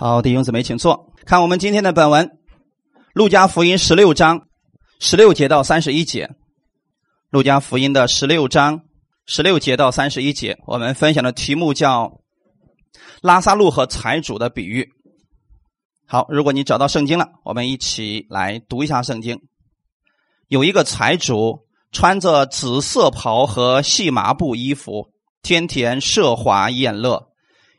好，弟兄姊妹，请坐。看我们今天的本文，《路加福音》十六章十六节到三十一节，《路加福音》的十六章十六节到三十一节，我们分享的题目叫“拉萨路和财主的比喻”。好，如果你找到圣经了，我们一起来读一下圣经。有一个财主，穿着紫色袍和细麻布衣服，天天奢华宴乐；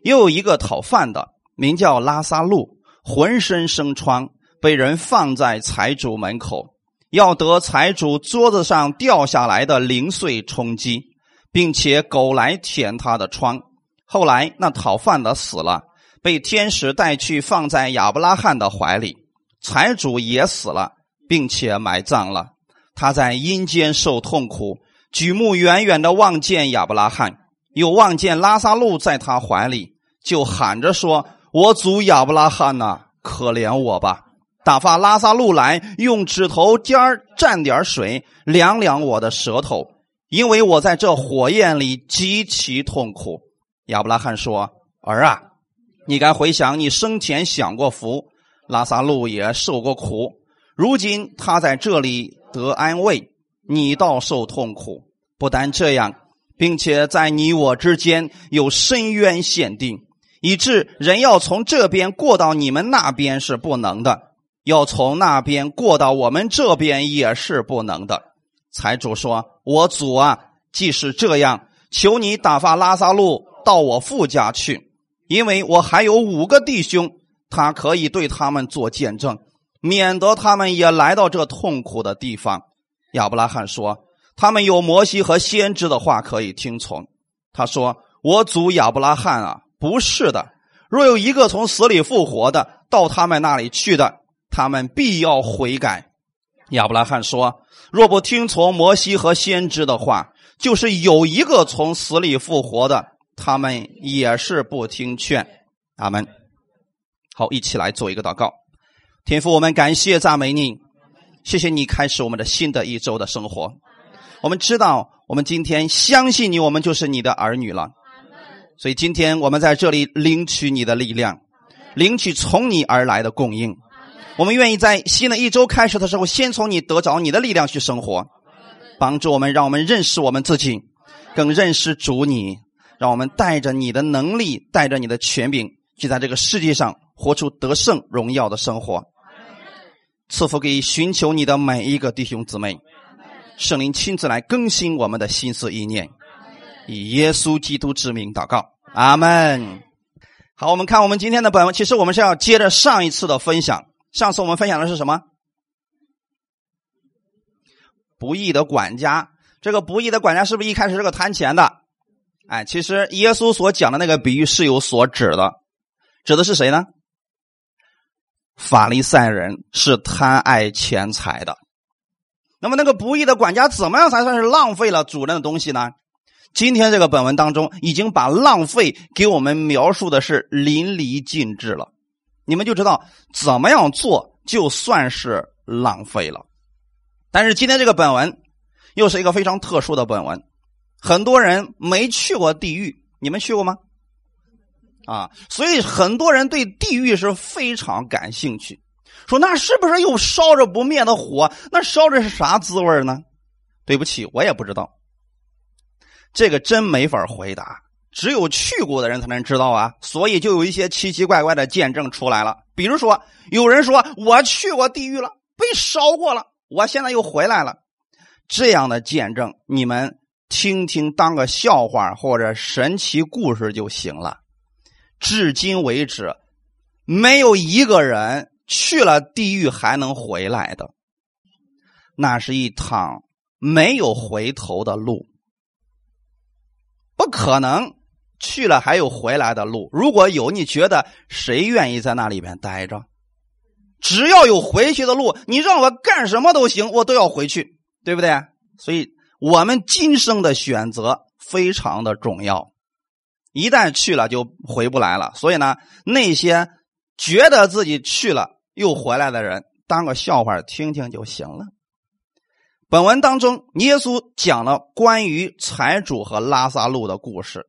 又有一个讨饭的。名叫拉萨路，浑身生疮，被人放在财主门口，要得财主桌子上掉下来的零碎充饥，并且狗来舔他的疮。后来那讨饭的死了，被天使带去放在亚伯拉罕的怀里。财主也死了，并且埋葬了。他在阴间受痛苦，举目远远的望见亚伯拉罕，又望见拉萨路在他怀里，就喊着说。我祖亚伯拉罕呐，可怜我吧！打发拉萨路来，用指头尖儿蘸点水，凉凉我的舌头，因为我在这火焰里极其痛苦。亚伯拉罕说：“儿啊，你该回想你生前享过福，拉萨路也受过苦，如今他在这里得安慰，你倒受痛苦。不但这样，并且在你我之间有深渊限定。”以致人要从这边过到你们那边是不能的，要从那边过到我们这边也是不能的。财主说：“我主啊，既是这样，求你打发拉萨路到我父家去，因为我还有五个弟兄，他可以对他们做见证，免得他们也来到这痛苦的地方。”亚伯拉罕说：“他们有摩西和先知的话可以听从。”他说：“我主亚伯拉罕啊。”不是的，若有一个从死里复活的到他们那里去的，他们必要悔改。亚伯拉罕说：“若不听从摩西和先知的话，就是有一个从死里复活的，他们也是不听劝。”阿门。好，一起来做一个祷告。天父，我们感谢赞美你，谢谢你开始我们的新的一周的生活。我们知道，我们今天相信你，我们就是你的儿女了。所以今天我们在这里领取你的力量，领取从你而来的供应。我们愿意在新的一周开始的时候，先从你得着你的力量去生活，帮助我们，让我们认识我们自己，更认识主你。让我们带着你的能力，带着你的权柄，去在这个世界上活出得胜荣耀的生活。赐福给寻求你的每一个弟兄姊妹，圣灵亲自来更新我们的心思意念。以耶稣基督之名祷告，阿门。好，我们看我们今天的本文，其实我们是要接着上一次的分享。上次我们分享的是什么？不义的管家。这个不义的管家是不是一开始是个贪钱的？哎，其实耶稣所讲的那个比喻是有所指的，指的是谁呢？法利赛人是贪爱钱财的。那么那个不义的管家怎么样才算是浪费了主人的东西呢？今天这个本文当中，已经把浪费给我们描述的是淋漓尽致了，你们就知道怎么样做就算是浪费了。但是今天这个本文又是一个非常特殊的本文，很多人没去过地狱，你们去过吗？啊，所以很多人对地狱是非常感兴趣，说那是不是又烧着不灭的火？那烧着是啥滋味呢？对不起，我也不知道。这个真没法回答，只有去过的人才能知道啊。所以就有一些奇奇怪怪的见证出来了。比如说，有人说我去过地狱了，被烧过了，我现在又回来了。这样的见证，你们听听当个笑话或者神奇故事就行了。至今为止，没有一个人去了地狱还能回来的。那是一趟没有回头的路。不可能去了还有回来的路。如果有，你觉得谁愿意在那里边待着？只要有回去的路，你让我干什么都行，我都要回去，对不对？所以，我们今生的选择非常的重要。一旦去了就回不来了。所以呢，那些觉得自己去了又回来的人，当个笑话听听就行了。本文当中，耶稣讲了关于财主和拉萨路的故事。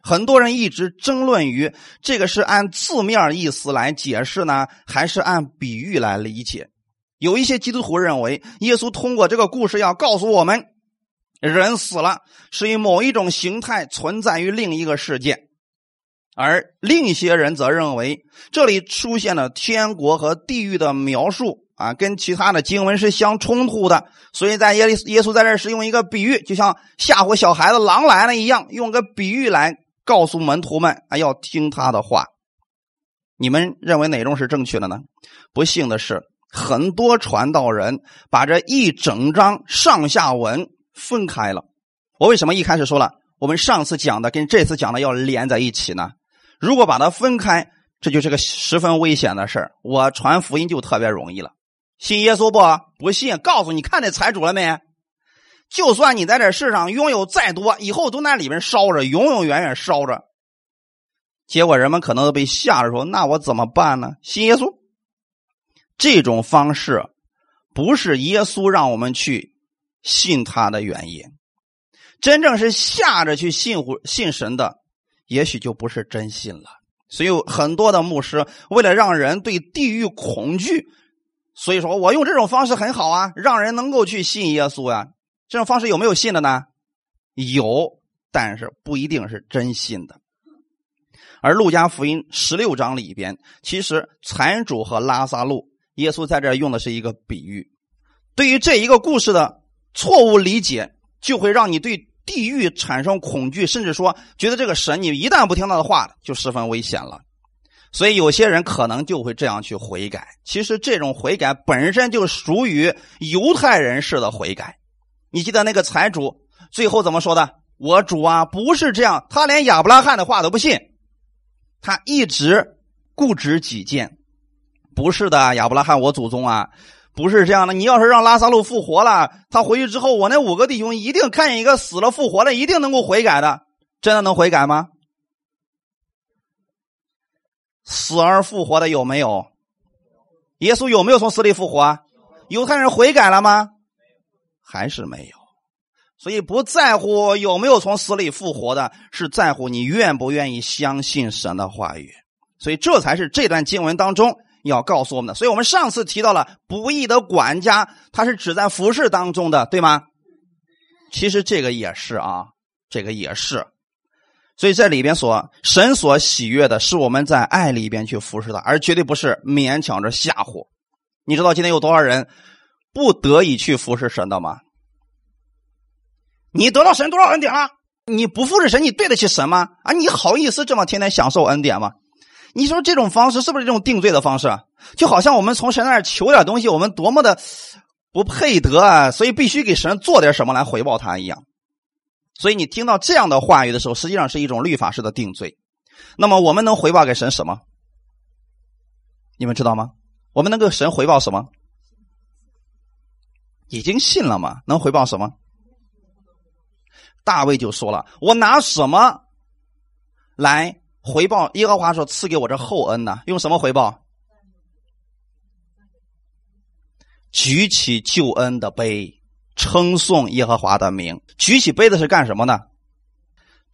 很多人一直争论于这个是按字面意思来解释呢，还是按比喻来理解。有一些基督徒认为，耶稣通过这个故事要告诉我们，人死了是以某一种形态存在于另一个世界，而另一些人则认为这里出现了天国和地狱的描述啊，跟其他的经文是相冲突的。所以在耶耶稣在这是用一个比喻，就像吓唬小孩子狼来了一样，用个比喻来告诉门徒们啊，要听他的话。你们认为哪种是正确的呢？不幸的是。很多传道人把这一整章上下文分开了。我为什么一开始说了，我们上次讲的跟这次讲的要连在一起呢？如果把它分开，这就是个十分危险的事。我传福音就特别容易了。信耶稣不？不信，告诉你看那财主了没？就算你在这世上拥有再多，以后都在里面烧着，永永远远烧着。结果人们可能都被吓着说：“那我怎么办呢？”信耶稣。这种方式不是耶稣让我们去信他的原因，真正是吓着去信乎信神的，也许就不是真信了。所以很多的牧师为了让人对地狱恐惧，所以说我用这种方式很好啊，让人能够去信耶稣啊。这种方式有没有信的呢？有，但是不一定是真信的。而路加福音十六章里边，其实财主和拉萨路。耶稣在这用的是一个比喻，对于这一个故事的错误理解，就会让你对地狱产生恐惧，甚至说觉得这个神，你一旦不听他的话，就十分危险了。所以有些人可能就会这样去悔改。其实这种悔改本身就属于犹太人式的悔改。你记得那个财主最后怎么说的？我主啊，不是这样。他连亚伯拉罕的话都不信，他一直固执己见。不是的，亚伯拉罕，我祖宗啊，不是这样的。你要是让拉萨路复活了，他回去之后，我那五个弟兄一定看见一个死了复活了，一定能够悔改的。真的能悔改吗？死而复活的有没有？耶稣有没有从死里复活？犹太人悔改了吗？还是没有。所以不在乎有没有从死里复活的，是在乎你愿不愿意相信神的话语。所以这才是这段经文当中。要告诉我们的，所以我们上次提到了不义的管家，他是指在服饰当中的，对吗？其实这个也是啊，这个也是。所以这里边所神所喜悦的是我们在爱里边去服侍他，而绝对不是勉强着吓唬。你知道今天有多少人不得已去服侍神的吗？你得到神多少恩典了？你不服侍神，你对得起神吗？啊，你好意思这么天天享受恩典吗？你说这种方式是不是这种定罪的方式？就好像我们从神那儿求点东西，我们多么的不配得啊！所以必须给神做点什么来回报他一样。所以你听到这样的话语的时候，实际上是一种律法式的定罪。那么我们能回报给神什么？你们知道吗？我们能给神回报什么？已经信了吗？能回报什么？大卫就说了：“我拿什么来？”回报耶和华所：“赐给我这厚恩呢？用什么回报？举起救恩的杯，称颂耶和华的名。举起杯子是干什么呢？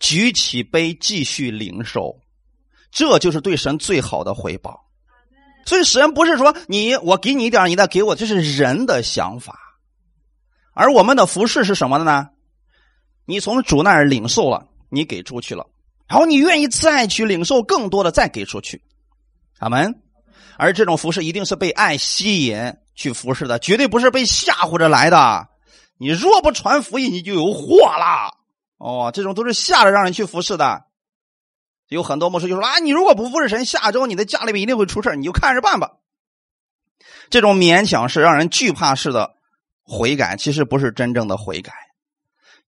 举起杯继续领受，这就是对神最好的回报。所以神不是说你我给你一点，你再给我，这是人的想法。而我们的服饰是什么的呢？你从主那儿领受了，你给出去了。”然后你愿意再去领受更多的，再给出去，阿门。而这种服饰一定是被爱吸引去服侍的，绝对不是被吓唬着来的。你若不传福音，你就有祸了。哦，这种都是吓着让人去服侍的。有很多牧师就说啊，你如果不服侍神，下周你的家里面一定会出事你就看着办吧。这种勉强是让人惧怕式的悔改，其实不是真正的悔改。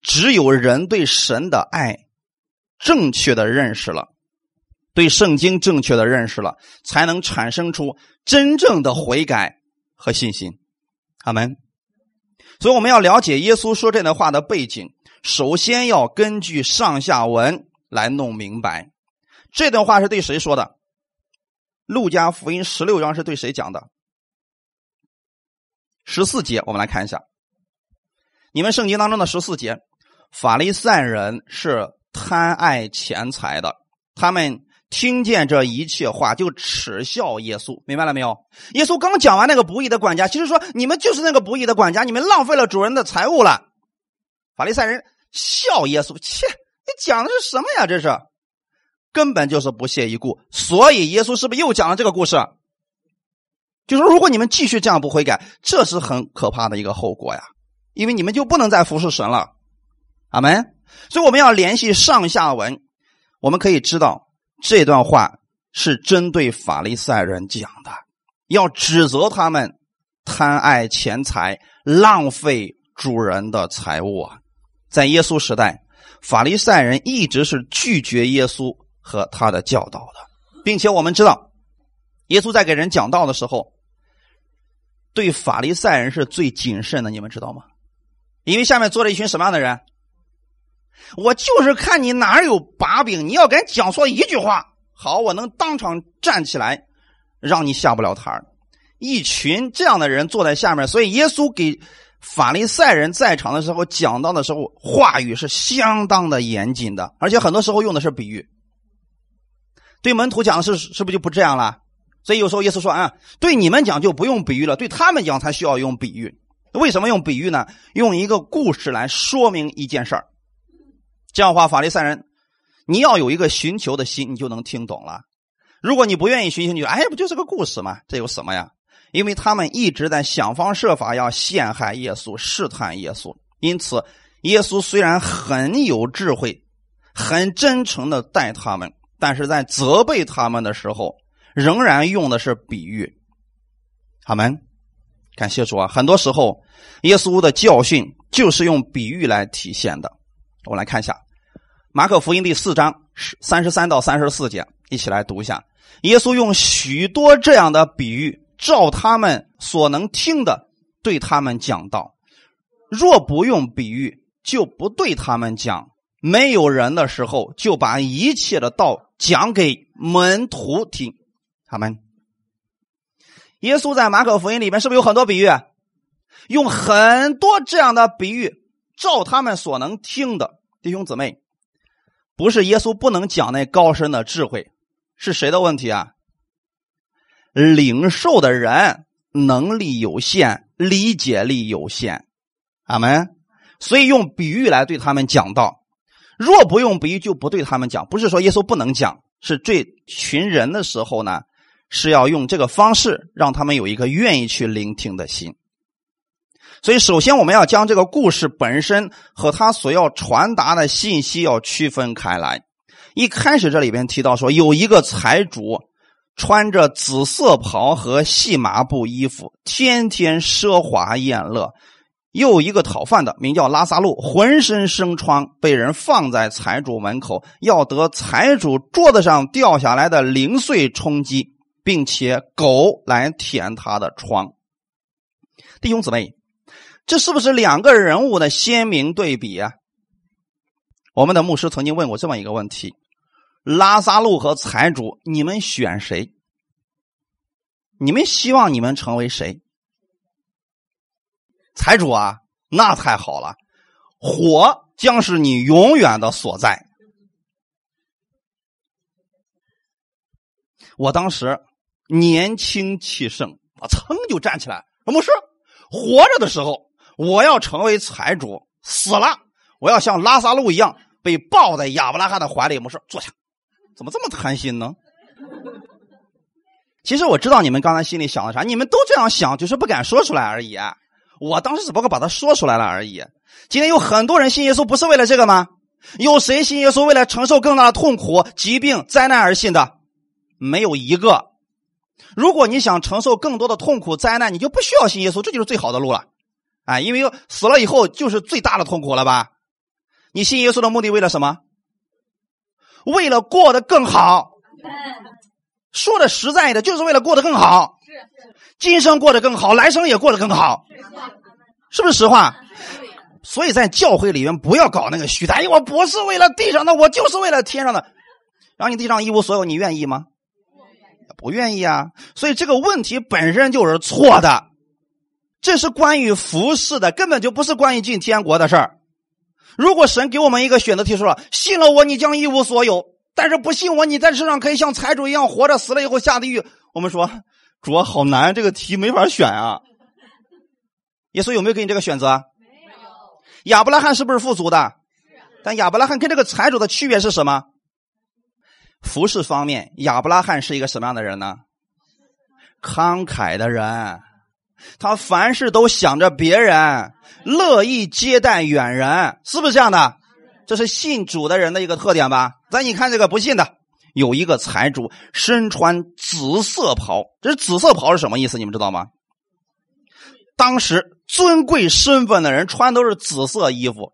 只有人对神的爱。正确的认识了，对圣经正确的认识了，才能产生出真正的悔改和信心。阿门。所以我们要了解耶稣说这段话的背景，首先要根据上下文来弄明白。这段话是对谁说的？路加福音十六章是对谁讲的？十四节，我们来看一下。你们圣经当中的十四节，法利赛人是。贪爱钱财的。他们听见这一切话，就耻笑耶稣，明白了没有？耶稣刚讲完那个不义的管家，其实说你们就是那个不义的管家，你们浪费了主人的财物了。法利赛人笑耶稣，切，你讲的是什么呀？这是根本就是不屑一顾。所以耶稣是不是又讲了这个故事？就是如果你们继续这样不悔改，这是很可怕的一个后果呀，因为你们就不能再服侍神了。阿门。所以我们要联系上下文，我们可以知道这段话是针对法利赛人讲的，要指责他们贪爱钱财、浪费主人的财物啊。在耶稣时代，法利赛人一直是拒绝耶稣和他的教导的，并且我们知道，耶稣在给人讲道的时候，对法利赛人是最谨慎的，你们知道吗？因为下面坐着一群什么样的人？我就是看你哪有把柄，你要敢讲错一句话，好，我能当场站起来，让你下不了台一群这样的人坐在下面，所以耶稣给法利赛人在场的时候讲到的时候，话语是相当的严谨的，而且很多时候用的是比喻。对门徒讲的是是不是就不这样了？所以有时候耶稣说啊，对你们讲就不用比喻了，对他们讲才需要用比喻。为什么用比喻呢？用一个故事来说明一件事儿。这样的话，法利赛人，你要有一个寻求的心，你就能听懂了。如果你不愿意寻求，你就哎，不就是个故事吗？这有什么呀？因为他们一直在想方设法要陷害耶稣、试探耶稣。因此，耶稣虽然很有智慧、很真诚的待他们，但是在责备他们的时候，仍然用的是比喻。好们，感谢主啊！很多时候，耶稣的教训就是用比喻来体现的。我们来看一下。马可福音第四章三十三到三十四节，一起来读一下。耶稣用许多这样的比喻，照他们所能听的，对他们讲道。若不用比喻，就不对他们讲。没有人的时候，就把一切的道讲给门徒听。他们，耶稣在马可福音里面是不是有很多比喻？用很多这样的比喻，照他们所能听的，弟兄姊妹。不是耶稣不能讲那高深的智慧，是谁的问题啊？领受的人能力有限，理解力有限，阿门。所以用比喻来对他们讲道。若不用比喻，就不对他们讲。不是说耶稣不能讲，是这群人的时候呢，是要用这个方式让他们有一个愿意去聆听的心。所以，首先我们要将这个故事本身和他所要传达的信息要区分开来。一开始这里边提到说，有一个财主穿着紫色袍和细麻布衣服，天天奢华宴乐；又一个讨饭的，名叫拉萨路，浑身生疮，被人放在财主门口，要得财主桌子上掉下来的零碎充饥，并且狗来舔他的疮。弟兄姊妹。这是不是两个人物的鲜明对比啊？我们的牧师曾经问过这么一个问题：拉萨路和财主，你们选谁？你们希望你们成为谁？财主啊，那太好了，火将是你永远的所在。我当时年轻气盛，我噌就站起来，牧师，活着的时候。我要成为财主，死了我要像拉萨路一样被抱在亚伯拉罕的怀里。我说坐下，怎么这么贪心呢？其实我知道你们刚才心里想的啥，你们都这样想，就是不敢说出来而已。我当时只不过把它说出来了而已。今天有很多人信耶稣，不是为了这个吗？有谁信耶稣为了承受更大的痛苦、疾病、灾难而信的？没有一个。如果你想承受更多的痛苦、灾难，你就不需要信耶稣，这就是最好的路了。啊，因为死了以后就是最大的痛苦了吧？你信耶稣的目的为了什么？为了过得更好。说的实在的，就是为了过得更好。今生过得更好，来生也过得更好。是不是实话？所以在教会里面不要搞那个虚的。哎，我不是为了地上的，我就是为了天上的。让你地上一无所有，你愿意吗？不愿意啊。所以这个问题本身就是错的。这是关于服饰的，根本就不是关于进天国的事儿。如果神给我们一个选择题，说了信了我，你将一无所有；但是不信我，你在世上可以像财主一样活着，死了以后下地狱。我们说主啊，好难，这个题没法选啊。耶稣有没有给你这个选择？没有。亚伯拉罕是不是富足的？但亚伯拉罕跟这个财主的区别是什么？服饰方面，亚伯拉罕是一个什么样的人呢？慷慨的人，他凡事都想着别人，乐意接待远人，是不是这样的？这是信主的人的一个特点吧？咱你看这个不信的，有一个财主身穿紫色袍，这紫色袍是什么意思？你们知道吗？当时尊贵身份的人穿都是紫色衣服。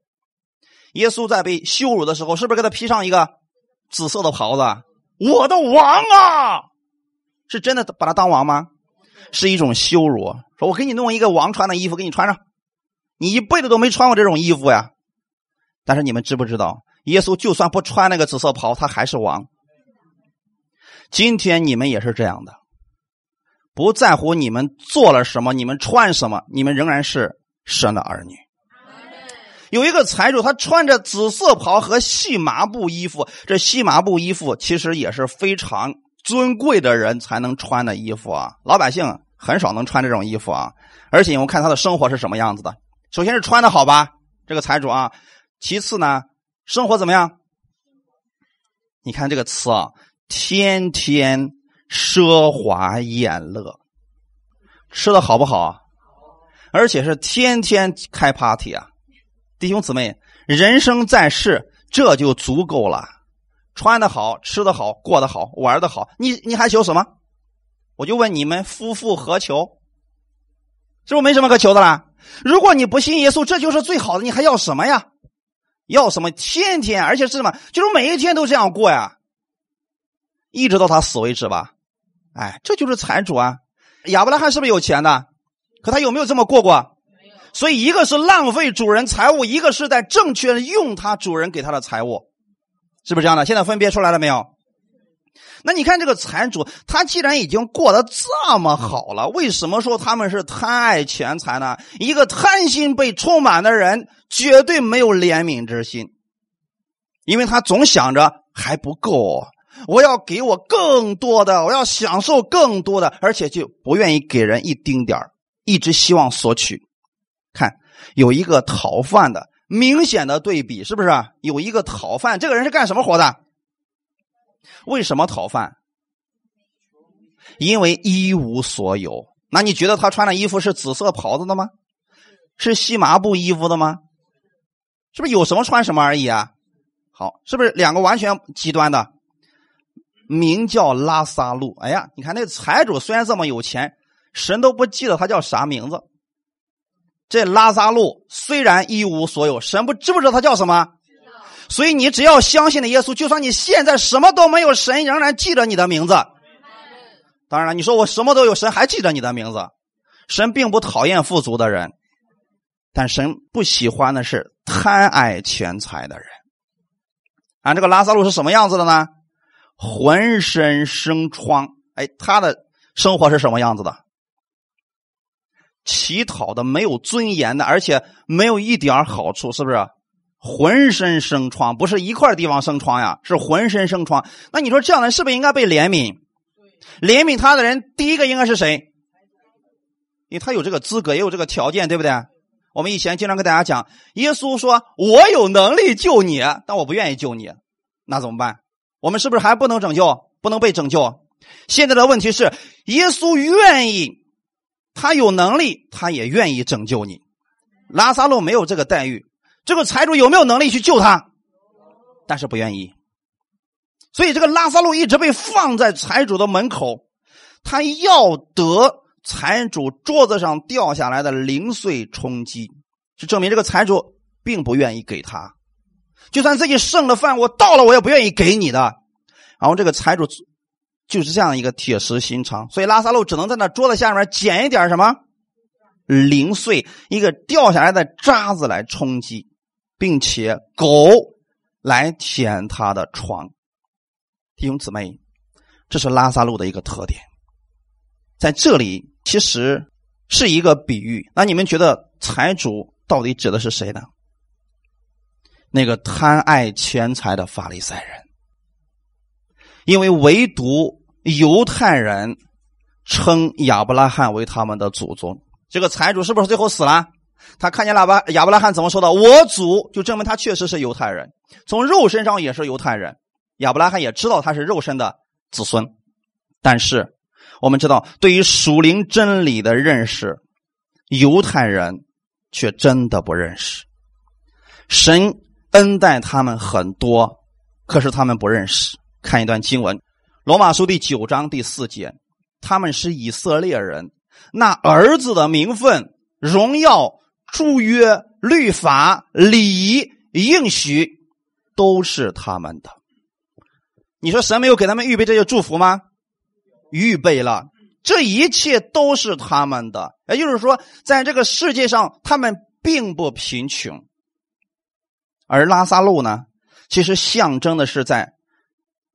耶稣在被羞辱的时候，是不是给他披上一个紫色的袍子？我的王啊！是真的把他当王吗？是一种羞辱。说我给你弄一个王穿的衣服给你穿上，你一辈子都没穿过这种衣服呀。但是你们知不知道，耶稣就算不穿那个紫色袍，他还是王。今天你们也是这样的，不在乎你们做了什么，你们穿什么，你们仍然是神的儿女。有一个财主，他穿着紫色袍和细麻布衣服。这细麻布衣服其实也是非常尊贵的人才能穿的衣服啊，老百姓很少能穿这种衣服啊。而且我看他的生活是什么样子的，首先是穿的好吧，这个财主啊。其次呢，生活怎么样？你看这个词啊，天天奢华宴乐，吃的好不好？而且是天天开 party 啊。弟兄姊妹，人生在世，这就足够了。穿的好，吃的好，过得好，玩的好，你你还求什么？我就问你们，夫复何求？是不是没什么可求的啦？如果你不信耶稣，这就是最好的，你还要什么呀？要什么？天天，而且是什么？就是每一天都这样过呀，一直到他死为止吧。哎，这就是财主啊。亚伯拉罕是不是有钱的？可他有没有这么过过？所以，一个是浪费主人财物，一个是在正确用他主人给他的财物，是不是这样的？现在分别出来了没有？那你看这个财主，他既然已经过得这么好了，为什么说他们是贪爱钱财呢？一个贪心被充满的人，绝对没有怜悯之心，因为他总想着还不够，我要给我更多的，我要享受更多的，而且就不愿意给人一丁点一直希望索取。看，有一个讨饭的，明显的对比，是不是？有一个讨饭，这个人是干什么活的？为什么讨饭？因为一无所有。那你觉得他穿的衣服是紫色袍子的吗？是细麻布衣服的吗？是不是有什么穿什么而已啊？好，是不是两个完全极端的？名叫拉萨路。哎呀，你看那财主虽然这么有钱，神都不记得他叫啥名字。这拉萨路虽然一无所有，神不知不知道他叫什么？所以你只要相信了耶稣，就算你现在什么都没有，神仍然记着你的名字。当然了，你说我什么都有，神还记着你的名字。神并不讨厌富足的人，但神不喜欢的是贪爱钱财的人。啊，这个拉萨路是什么样子的呢？浑身生疮。哎，他的生活是什么样子的？乞讨的、没有尊严的，而且没有一点好处，是不是？浑身生疮，不是一块地方生疮呀，是浑身生疮。那你说这样的人是不是应该被怜悯？怜悯他的人，第一个应该是谁？因为他有这个资格，也有这个条件，对不对？我们以前经常跟大家讲，耶稣说：“我有能力救你，但我不愿意救你，那怎么办？我们是不是还不能拯救？不能被拯救？现在的问题是，耶稣愿意，他有能力，他也愿意拯救你。拉萨路没有这个待遇。”这个财主有没有能力去救他？但是不愿意，所以这个拉萨路一直被放在财主的门口，他要得财主桌子上掉下来的零碎充饥，就证明这个财主并不愿意给他。就算自己剩的饭我到了，我也不愿意给你的。然后这个财主就是这样一个铁石心肠，所以拉萨路只能在那桌子下面捡一点什么零碎，一个掉下来的渣子来充饥。并且狗来舔他的床，弟兄姊妹，这是拉萨路的一个特点。在这里其实是一个比喻。那你们觉得财主到底指的是谁呢？那个贪爱钱财的法利赛人，因为唯独犹太人称亚伯拉罕为他们的祖宗。这个财主是不是最后死了？他看见亚伯亚伯拉罕怎么说的？我祖就证明他确实是犹太人，从肉身上也是犹太人。亚伯拉罕也知道他是肉身的子孙，但是我们知道，对于属灵真理的认识，犹太人却真的不认识。神恩待他们很多，可是他们不认识。看一段经文，《罗马书》第九章第四节：他们是以色列人，那儿子的名分、荣耀。祝约、律法、礼仪、应许，都是他们的。你说神没有给他们预备这些祝福吗？预备了，这一切都是他们的。也就是说，在这个世界上，他们并不贫穷。而拉萨路呢，其实象征的是在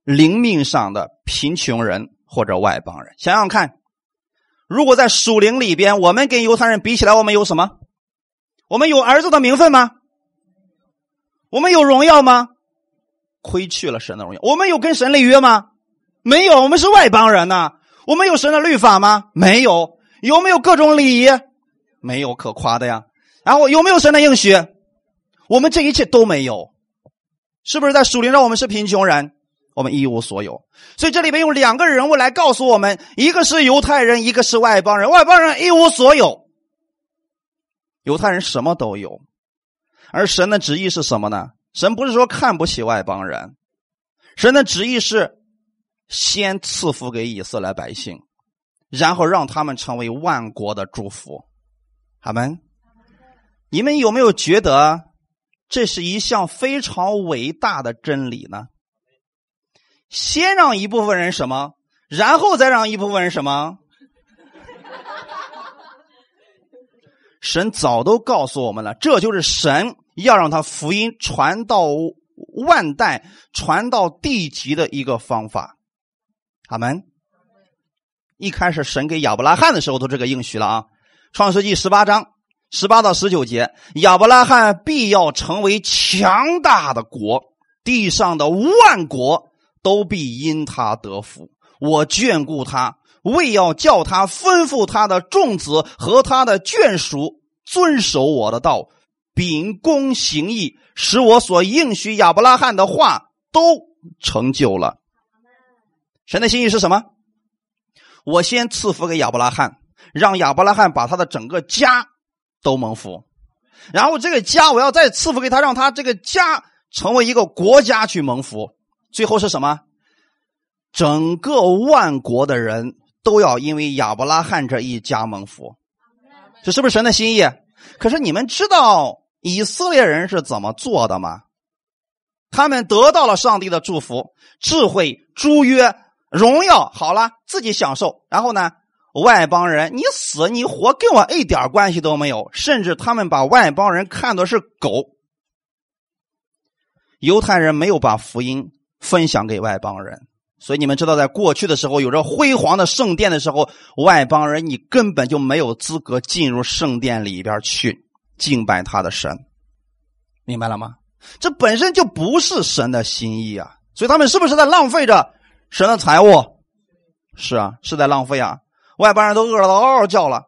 灵命上的贫穷人或者外邦人。想想看，如果在属灵里边，我们跟犹太人比起来，我们有什么？我们有儿子的名分吗？我们有荣耀吗？亏去了神的荣耀。我们有跟神立约吗？没有，我们是外邦人呐。我们有神的律法吗？没有。有没有各种礼仪？没有可夸的呀。然后有没有神的应许？我们这一切都没有。是不是在属灵上我们是贫穷人？我们一无所有。所以这里边用两个人物来告诉我们：一个是犹太人，一个是外邦人。外邦人一无所有。犹太人什么都有，而神的旨意是什么呢？神不是说看不起外邦人，神的旨意是先赐福给以色列百姓，然后让他们成为万国的祝福。好们，你们有没有觉得这是一项非常伟大的真理呢？先让一部分人什么，然后再让一部分人什么？神早都告诉我们了，这就是神要让他福音传到万代、传到地极的一个方法。阿门。一开始神给亚伯拉罕的时候都这个应许了啊，《创世纪十八章十八到十九节，亚伯拉罕必要成为强大的国，地上的万国都必因他得福。我眷顾他。为要叫他吩咐他的众子和他的眷属遵守我的道，秉公行义，使我所应许亚伯拉罕的话都成就了。神的心意是什么？我先赐福给亚伯拉罕，让亚伯拉罕把他的整个家都蒙福，然后这个家我要再赐福给他，让他这个家成为一个国家去蒙福。最后是什么？整个万国的人。都要因为亚伯拉罕这一家蒙福，这是不是神的心意？可是你们知道以色列人是怎么做的吗？他们得到了上帝的祝福、智慧、诸约、荣耀，好了，自己享受。然后呢，外邦人你死你活跟我一点关系都没有，甚至他们把外邦人看作是狗。犹太人没有把福音分享给外邦人。所以你们知道，在过去的时候，有着辉煌的圣殿的时候，外邦人你根本就没有资格进入圣殿里边去敬拜他的神，明白了吗？这本身就不是神的心意啊！所以他们是不是在浪费着神的财物？是啊，是在浪费啊！外邦人都饿了，嗷嗷叫了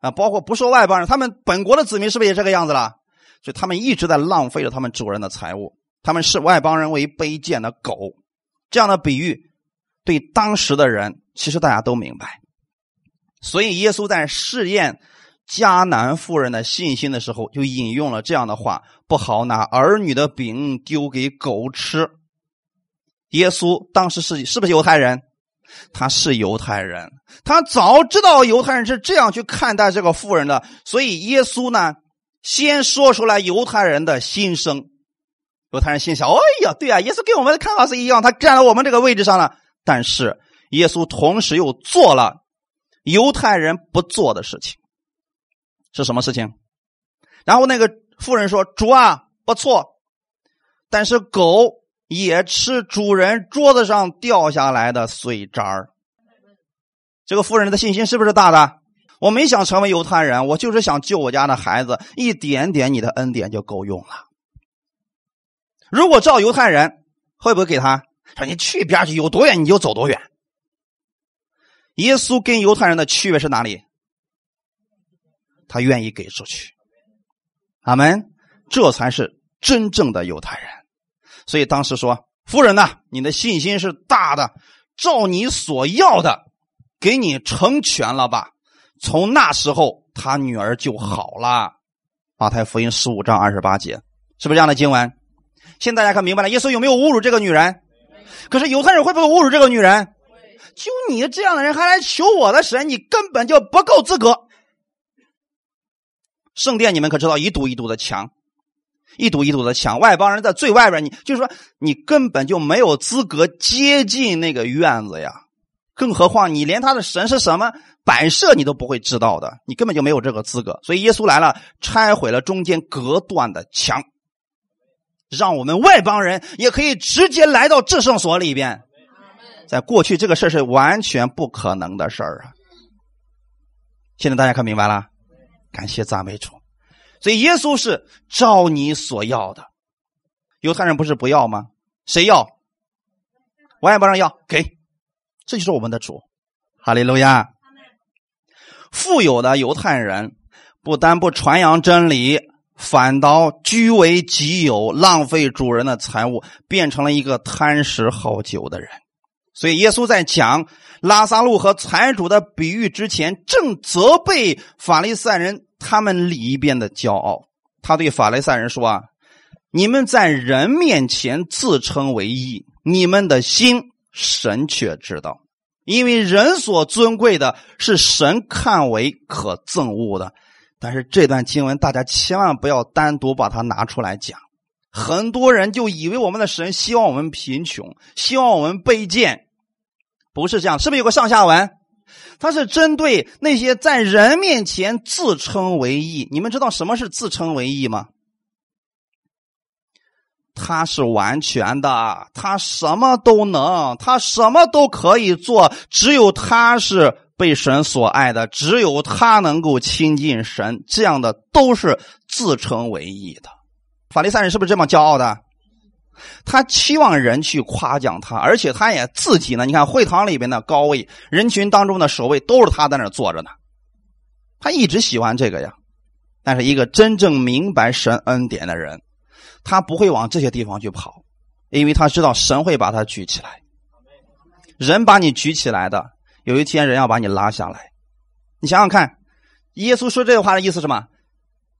啊！包括不说外邦人，他们本国的子民是不是也这个样子了？所以他们一直在浪费着他们主人的财物，他们视外邦人为卑贱的狗，这样的比喻。对当时的人，其实大家都明白，所以耶稣在试验迦南妇人的信心的时候，就引用了这样的话：“不好拿儿女的饼丢给狗吃。”耶稣当时是是不是犹太人？他是犹太人，他早知道犹太人是这样去看待这个妇人的，所以耶稣呢，先说出来犹太人的心声。犹太人心想：“哎呀，对啊，耶稣跟我们的看法是一样，他站在我们这个位置上了。”但是耶稣同时又做了犹太人不做的事情，是什么事情？然后那个妇人说：“主啊，不错，但是狗也吃主人桌子上掉下来的碎渣儿。”这个妇人的信心是不是大的？我没想成为犹太人，我就是想救我家的孩子，一点点你的恩典就够用了。如果照犹太人，会不会给他说你去边去，有多远你就走多远？耶稣跟犹太人的区别是哪里？他愿意给出去，阿门。这才是真正的犹太人。所以当时说：“夫人呐，你的信心是大的，照你所要的，给你成全了吧。”从那时候，他女儿就好了。马太福音十五章二十八节，是不是这样的经文？现在大家看明白了，耶稣有没有侮辱这个女人？可是犹太人会不会侮辱这个女人？就你这样的人还来求我的神，你根本就不够资格。圣殿你们可知道一堵一堵的墙，一堵一堵的墙，外邦人在最外边，你就是说你根本就没有资格接近那个院子呀。更何况你连他的神是什么摆设你都不会知道的，你根本就没有这个资格。所以耶稣来了，拆毁了中间隔断的墙，让我们外邦人也可以直接来到至圣所里边。在过去，这个事是完全不可能的事儿啊。现在大家看明白了。感谢赞美主，所以耶稣是照你所要的。犹太人不是不要吗？谁要？我也不让要，给，这就是我们的主。哈利路亚。富有的犹太人不但不传扬真理，反倒据为己有，浪费主人的财物，变成了一个贪食好酒的人。所以耶稣在讲拉萨路和财主的比喻之前，正责备法利赛人他们里边的骄傲。他对法利赛人说：“啊，你们在人面前自称为义，你们的心神却知道，因为人所尊贵的是神看为可憎恶的。”但是这段经文大家千万不要单独把它拿出来讲，很多人就以为我们的神希望我们贫穷，希望我们卑贱。不是这样，是不是有个上下文？他是针对那些在人面前自称为义。你们知道什么是自称为义吗？他是完全的，他什么都能，他什么都可以做。只有他是被神所爱的，只有他能够亲近神。这样的都是自称为义的。法利赛人是不是这么骄傲的？他期望人去夸奖他，而且他也自己呢。你看会堂里边的高位，人群当中的首位都是他在那坐着呢。他一直喜欢这个呀。但是一个真正明白神恩典的人，他不会往这些地方去跑，因为他知道神会把他举起来。人把你举起来的，有一天人要把你拉下来。你想想看，耶稣说这个话的意思是什么？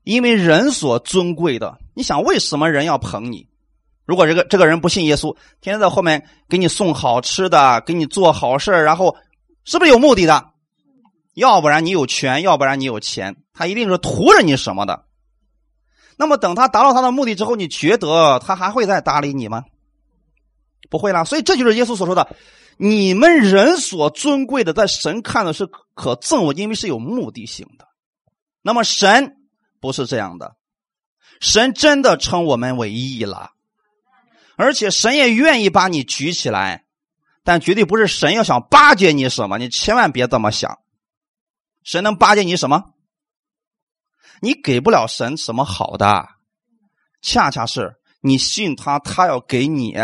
因为人所尊贵的，你想为什么人要捧你？如果这个这个人不信耶稣，天天在后面给你送好吃的，给你做好事然后是不是有目的的？要不然你有权，要不然你有钱，他一定是图着你什么的。那么等他达到他的目的之后，你觉得他还会再搭理你吗？不会啦。所以这就是耶稣所说的：你们人所尊贵的，在神看的是可憎恶，因为是有目的性的。那么神不是这样的，神真的称我们为义了。而且神也愿意把你举起来，但绝对不是神要想巴结你什么，你千万别这么想。神能巴结你什么？你给不了神什么好的，恰恰是你信他，他要给你。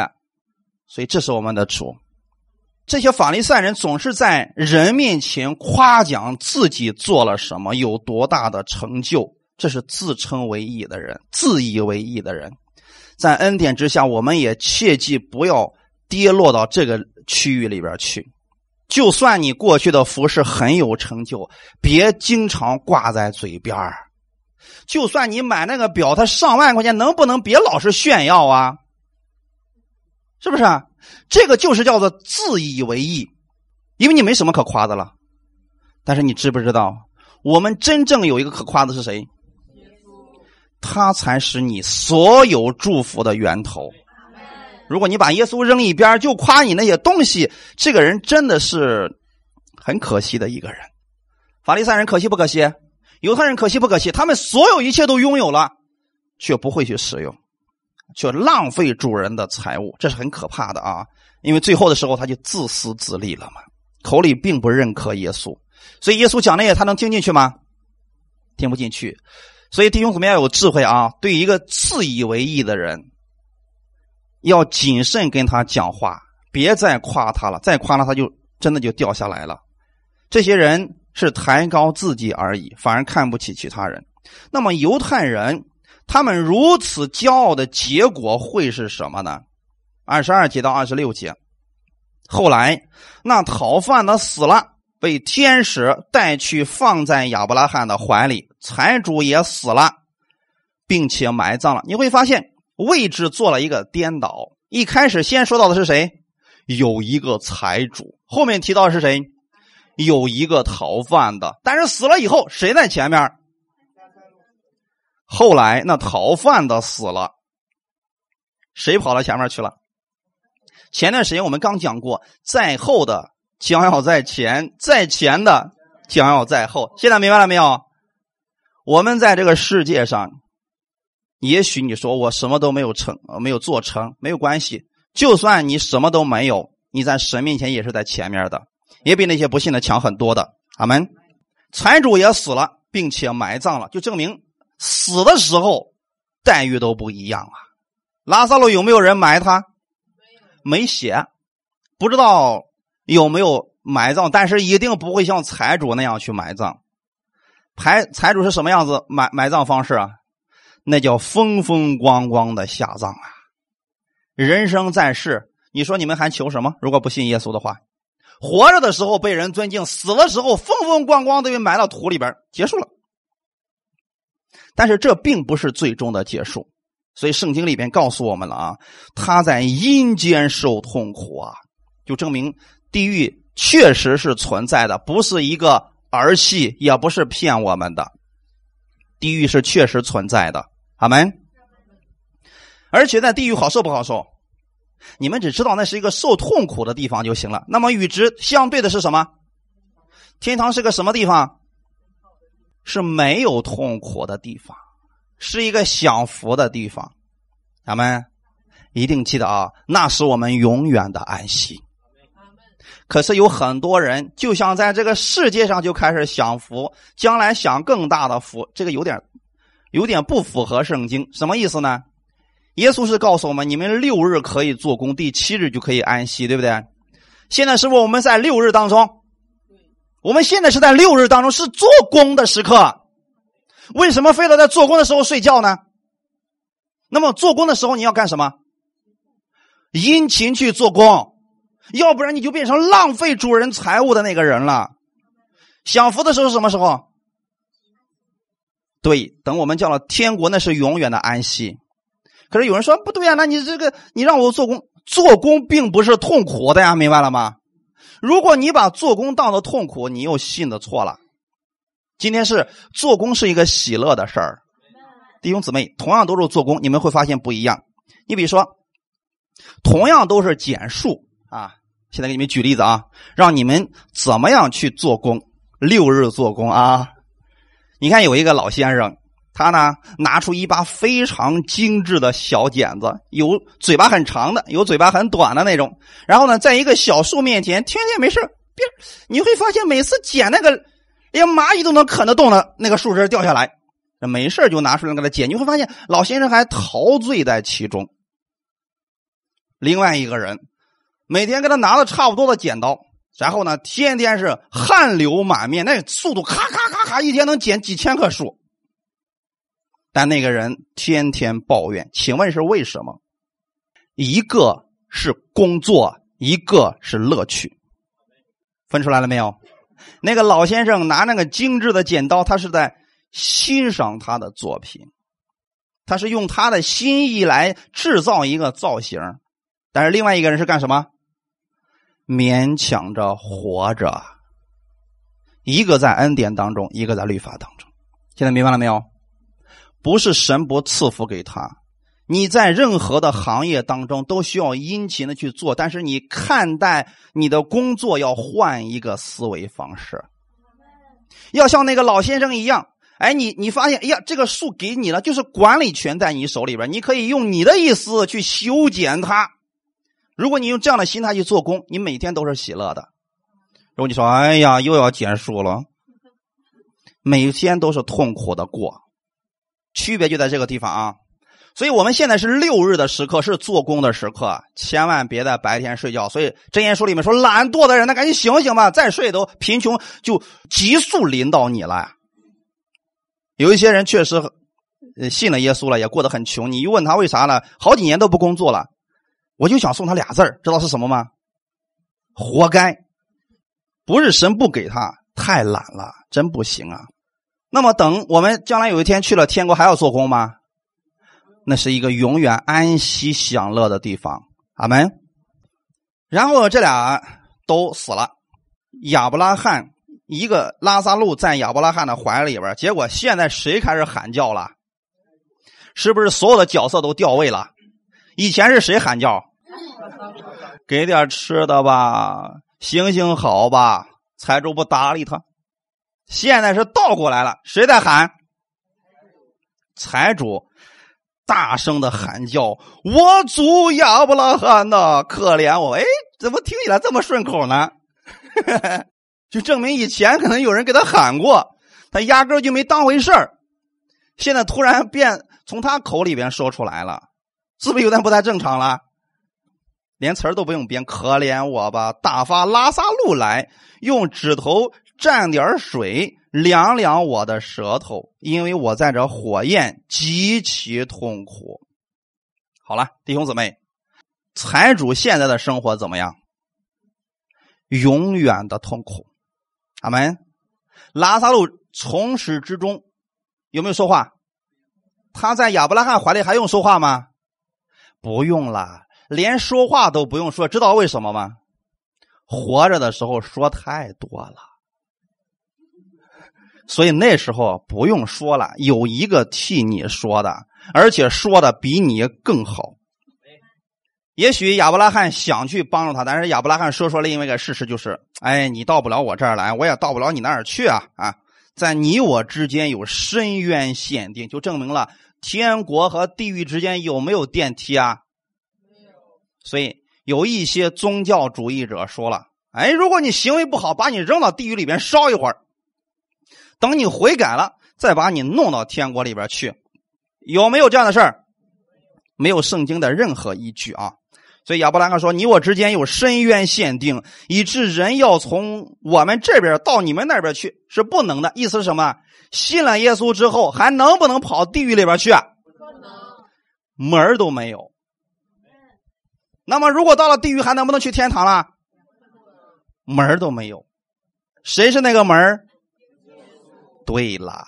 所以这是我们的主。这些法利赛人总是在人面前夸奖自己做了什么，有多大的成就，这是自称为义的人，自以为义的人。在恩典之下，我们也切记不要跌落到这个区域里边去。就算你过去的服饰很有成就，别经常挂在嘴边就算你买那个表，它上万块钱，能不能别老是炫耀啊？是不是啊？这个就是叫做自以为意，因为你没什么可夸的了。但是你知不知道，我们真正有一个可夸的是谁？他才是你所有祝福的源头。如果你把耶稣扔一边，就夸你那些东西，这个人真的是很可惜的一个人。法利赛人可惜不可惜？犹太人可惜不可惜？他们所有一切都拥有了，却不会去使用，却浪费主人的财物，这是很可怕的啊！因为最后的时候他就自私自利了嘛，口里并不认可耶稣，所以耶稣讲那些他能听进去吗？听不进去。所以弟兄姊妹要有智慧啊！对一个自以为意的人，要谨慎跟他讲话，别再夸他了，再夸他他就真的就掉下来了。这些人是抬高自己而已，反而看不起其他人。那么犹太人他们如此骄傲的结果会是什么呢？二十二节到二十六节，后来那逃犯的死了，被天使带去放在亚伯拉罕的怀里，财主也死了，并且埋葬了。你会发现位置做了一个颠倒，一开始先说到的是谁？有一个财主，后面提到的是谁？有一个逃犯的，但是死了以后谁在前面？后来那逃犯的死了，谁跑到前面去了？前段时间我们刚讲过，在后的将要在前，在前的将要在后。现在明白了没有？我们在这个世界上，也许你说我什么都没有成，没有做成，没有关系。就算你什么都没有，你在神面前也是在前面的，也比那些不信的强很多的。阿门。财主也死了，并且埋葬了，就证明死的时候待遇都不一样啊。拉萨路有没有人埋他？没写，不知道有没有埋葬，但是一定不会像财主那样去埋葬。财财主是什么样子埋埋葬方式啊？那叫风风光光的下葬啊！人生在世，你说你们还求什么？如果不信耶稣的话，活着的时候被人尊敬，死的时候风风光光的被埋到土里边，结束了。但是这并不是最终的结束。所以圣经里边告诉我们了啊，他在阴间受痛苦啊，就证明地狱确实是存在的，不是一个儿戏，也不是骗我们的。地狱是确实存在的，阿门。而且在地狱好受不好受？你们只知道那是一个受痛苦的地方就行了。那么与之相对的是什么？天堂是个什么地方？是没有痛苦的地方。是一个享福的地方，咱们一定记得啊，那是我们永远的安息。可是有很多人就想在这个世界上就开始享福，将来享更大的福，这个有点有点不符合圣经。什么意思呢？耶稣是告诉我们，你们六日可以做工，第七日就可以安息，对不对？现在是不是我们在六日当中？我们现在是在六日当中，是做工的时刻。为什么非得在做工的时候睡觉呢？那么做工的时候你要干什么？殷勤去做工，要不然你就变成浪费主人财物的那个人了。享福的时候是什么时候？对，等我们叫了天国，那是永远的安息。可是有人说不对啊，那你这个你让我做工，做工并不是痛苦的呀，明白了吗？如果你把做工当做痛苦，你又信的错了。今天是做工是一个喜乐的事儿，弟兄姊妹，同样都是做工，你们会发现不一样。你比如说，同样都是减数啊，现在给你们举例子啊，让你们怎么样去做工？六日做工啊，你看有一个老先生，他呢拿出一把非常精致的小剪子，有嘴巴很长的，有嘴巴很短的那种，然后呢，在一个小树面前，天天没事别你会发现每次剪那个。连蚂蚁都能啃得动的那个树枝掉下来，没事就拿出来给他剪。你会发现老先生还陶醉在其中。另外一个人每天给他拿了差不多的剪刀，然后呢，天天是汗流满面，那速度咔咔咔咔，一天能剪几千棵树。但那个人天天抱怨，请问是为什么？一个是工作，一个是乐趣，分出来了没有？那个老先生拿那个精致的剪刀，他是在欣赏他的作品，他是用他的心意来制造一个造型。但是另外一个人是干什么？勉强着活着，一个在恩典当中，一个在律法当中。现在明白了没有？不是神不赐福给他。你在任何的行业当中都需要殷勤的去做，但是你看待你的工作要换一个思维方式，要像那个老先生一样。哎，你你发现，哎呀，这个树给你了，就是管理权在你手里边，你可以用你的意思去修剪它。如果你用这样的心态去做工，你每天都是喜乐的。如果你说，哎呀，又要剪树了，每天都是痛苦的过。区别就在这个地方啊。所以我们现在是六日的时刻，是做工的时刻，千万别在白天睡觉。所以《真言书》里面说，懒惰的人，那赶紧醒醒吧，再睡都贫穷就急速临到你了。有一些人确实信了耶稣了，也过得很穷。你一问他为啥呢？好几年都不工作了，我就想送他俩字知道是什么吗？活该！不是神不给他，太懒了，真不行啊。那么等我们将来有一天去了天国，还要做工吗？那是一个永远安息享乐的地方，阿门。然后这俩都死了，亚伯拉罕一个拉萨路在亚伯拉罕的怀里边，结果现在谁开始喊叫了？是不是所有的角色都调位了？以前是谁喊叫？给点吃的吧，行行好吧，财主不搭理他。现在是倒过来了，谁在喊？财主。大声的喊叫：“我主亚伯拉罕呐，可怜我！”哎，怎么听起来这么顺口呢？就证明以前可能有人给他喊过，他压根就没当回事儿。现在突然变从他口里边说出来了，是不是有点不太正常了？连词儿都不用编，可怜我吧！打发拉萨路来，用指头蘸点水。凉凉我的舌头，因为我在这火焰极其痛苦。好了，弟兄姊妹，财主现在的生活怎么样？永远的痛苦。阿门。拉萨路从始至终有没有说话？他在亚伯拉罕怀里还用说话吗？不用了，连说话都不用说。知道为什么吗？活着的时候说太多了。所以那时候不用说了，有一个替你说的，而且说的比你更好。也许亚伯拉罕想去帮助他，但是亚伯拉罕说出了另外一个事实就是：哎，你到不了我这儿来，我也到不了你那儿去啊！啊，在你我之间有深渊限定，就证明了天国和地狱之间有没有电梯啊？所以有一些宗教主义者说了：哎，如果你行为不好，把你扔到地狱里边烧一会儿。等你悔改了，再把你弄到天国里边去，有没有这样的事儿？没有圣经的任何依据啊！所以亚伯拉罕说：“你我之间有深渊限定，以致人要从我们这边到你们那边去是不能的。”意思是什么？信了耶稣之后，还能不能跑地狱里边去？不能，门都没有。那么，如果到了地狱，还能不能去天堂了？门都没有。谁是那个门对了，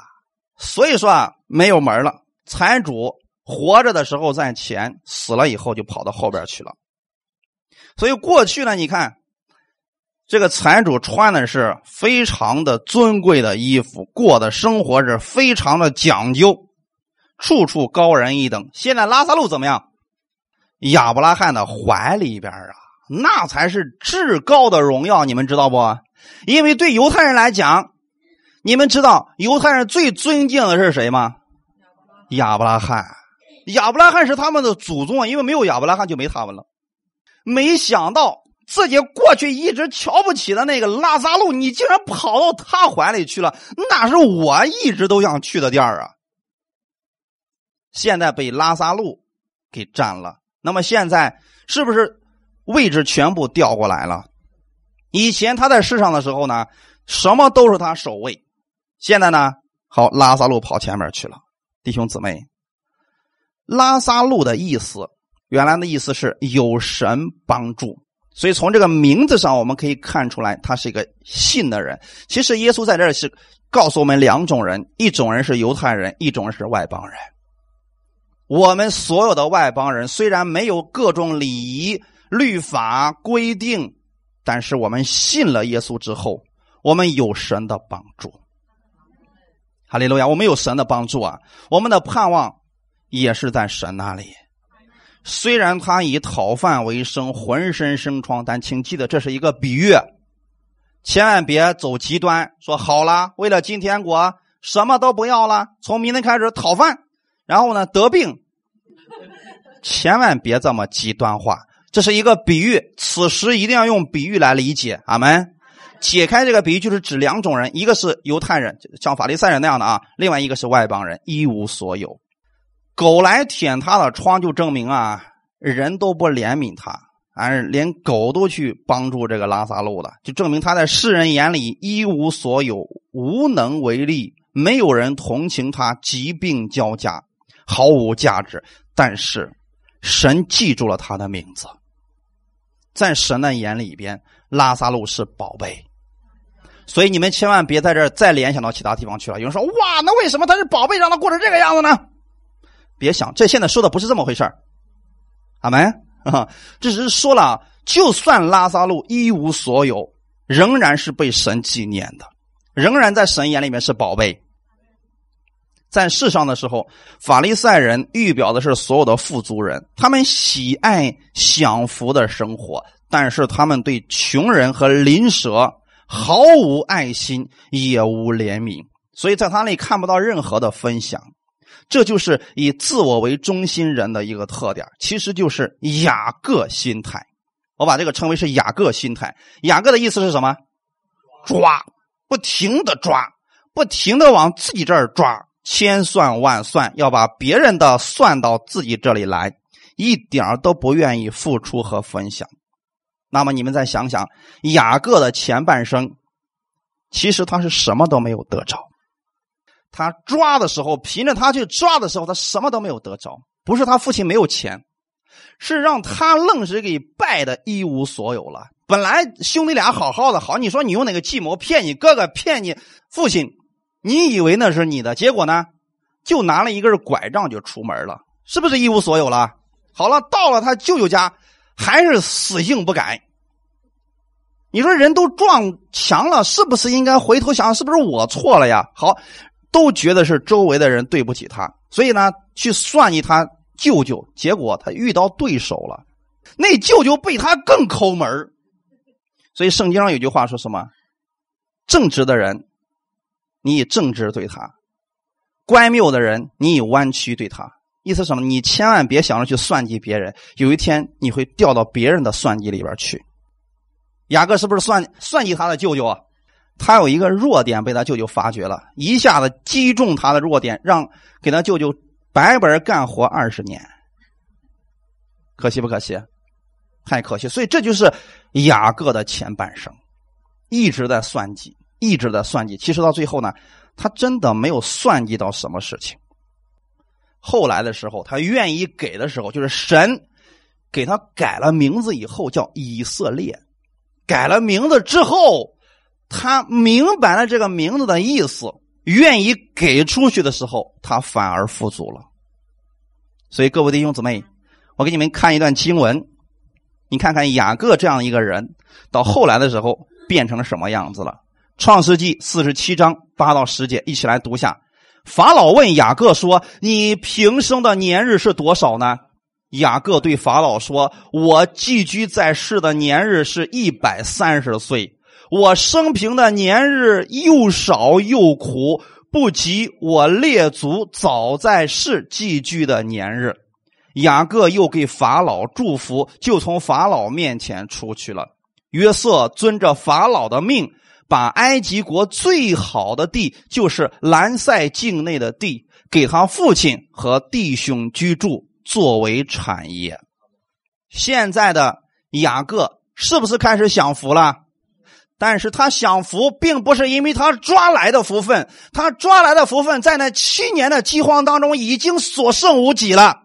所以说啊，没有门了。财主活着的时候在前，死了以后就跑到后边去了。所以过去呢，你看这个财主穿的是非常的尊贵的衣服，过的生活是非常的讲究，处处高人一等。现在拉萨路怎么样？亚伯拉罕的怀里边啊，那才是至高的荣耀，你们知道不？因为对犹太人来讲。你们知道犹太人最尊敬的是谁吗？亚伯拉罕，亚伯拉罕是他们的祖宗，因为没有亚伯拉罕就没他们了。没想到自己过去一直瞧不起的那个拉萨路，你竟然跑到他怀里去了，那是我一直都想去的地儿啊！现在被拉萨路给占了，那么现在是不是位置全部调过来了？以前他在世上的时候呢，什么都是他守卫。现在呢，好，拉萨路跑前面去了。弟兄姊妹，拉萨路的意思，原来的意思是有神帮助，所以从这个名字上我们可以看出来，他是一个信的人。其实耶稣在这是告诉我们两种人：一种人是犹太人，一种人是外邦人。我们所有的外邦人虽然没有各种礼仪、律法规定，但是我们信了耶稣之后，我们有神的帮助。哈利路亚！我们有神的帮助啊，我们的盼望也是在神那里。虽然他以讨饭为生，浑身生疮，但请记得这是一个比喻，千万别走极端。说好了，为了金天国，什么都不要了，从明天开始讨饭，然后呢得病，千万别这么极端化。这是一个比喻，此时一定要用比喻来理解。阿门。解开这个比喻，就是指两种人，一个是犹太人，像法利赛人那样的啊；另外一个是外邦人，一无所有。狗来舔他的疮，就证明啊，人都不怜悯他，而连狗都去帮助这个拉萨路了，就证明他在世人眼里一无所有，无能为力，没有人同情他，疾病交加，毫无价值。但是神记住了他的名字，在神的眼里边，拉萨路是宝贝。所以你们千万别在这儿再联想到其他地方去了。有人说：“哇，那为什么他是宝贝，让他过成这个样子呢？”别想，这现在说的不是这么回事阿门啊！这只是说了，就算拉萨路一无所有，仍然是被神纪念的，仍然在神眼里面是宝贝。在世上的时候，法利赛人预表的是所有的富足人，他们喜爱享福的生活，但是他们对穷人和邻舍。毫无爱心，也无怜悯，所以在他那里看不到任何的分享。这就是以自我为中心人的一个特点，其实就是雅各心态。我把这个称为是雅各心态。雅各的意思是什么？抓，不停的抓，不停的往自己这儿抓，千算万算，要把别人的算到自己这里来，一点都不愿意付出和分享。那么你们再想想，雅各的前半生，其实他是什么都没有得着。他抓的时候，凭着他去抓的时候，他什么都没有得着。不是他父亲没有钱，是让他愣是给败的一无所有了。本来兄弟俩好好的，好，你说你用哪个计谋骗你哥哥，骗你父亲，你以为那是你的，结果呢，就拿了一根拐杖就出门了，是不是一无所有了？好了，到了他舅舅家。还是死性不改。你说人都撞墙了，是不是应该回头想，是不是我错了呀？好，都觉得是周围的人对不起他，所以呢，去算计他舅舅。结果他遇到对手了，那舅舅被他更抠门所以圣经上有句话说什么：正直的人，你以正直对他；乖谬的人，你以弯曲对他。意思什么？你千万别想着去算计别人，有一天你会掉到别人的算计里边去。雅各是不是算算计他的舅舅啊？他有一个弱点被他舅舅发觉了，一下子击中他的弱点，让给他舅舅白白干活二十年。可惜不可惜？太可惜。所以这就是雅各的前半生，一直在算计，一直在算计。其实到最后呢，他真的没有算计到什么事情。后来的时候，他愿意给的时候，就是神给他改了名字以后叫以色列。改了名字之后，他明白了这个名字的意思，愿意给出去的时候，他反而富足了。所以各位弟兄姊妹，我给你们看一段经文，你看看雅各这样一个人，到后来的时候变成了什么样子了？创世纪四十七章八到十节，一起来读下。法老问雅各说：“你平生的年日是多少呢？”雅各对法老说：“我寄居在世的年日是一百三十岁。我生平的年日又少又苦，不及我列祖早在世寄居的年日。”雅各又给法老祝福，就从法老面前出去了。约瑟遵着法老的命。把埃及国最好的地，就是兰塞境内的地，给他父亲和弟兄居住作为产业。现在的雅各是不是开始享福了？但是他享福，并不是因为他抓来的福分，他抓来的福分在那七年的饥荒当中已经所剩无几了。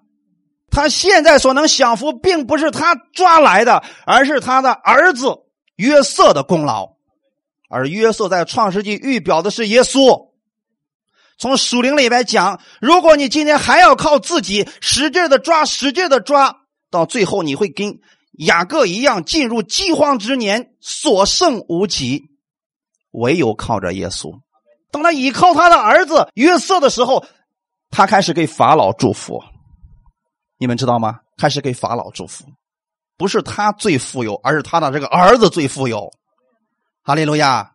他现在所能享福，并不是他抓来的，而是他的儿子约瑟的功劳。而约瑟在创世纪预表的是耶稣。从属灵里边讲，如果你今天还要靠自己使劲的抓、使劲的抓，到最后你会跟雅各一样进入饥荒之年，所剩无几。唯有靠着耶稣。当他倚靠他的儿子约瑟的时候，他开始给法老祝福。你们知道吗？开始给法老祝福，不是他最富有，而是他的这个儿子最富有。哈利路亚。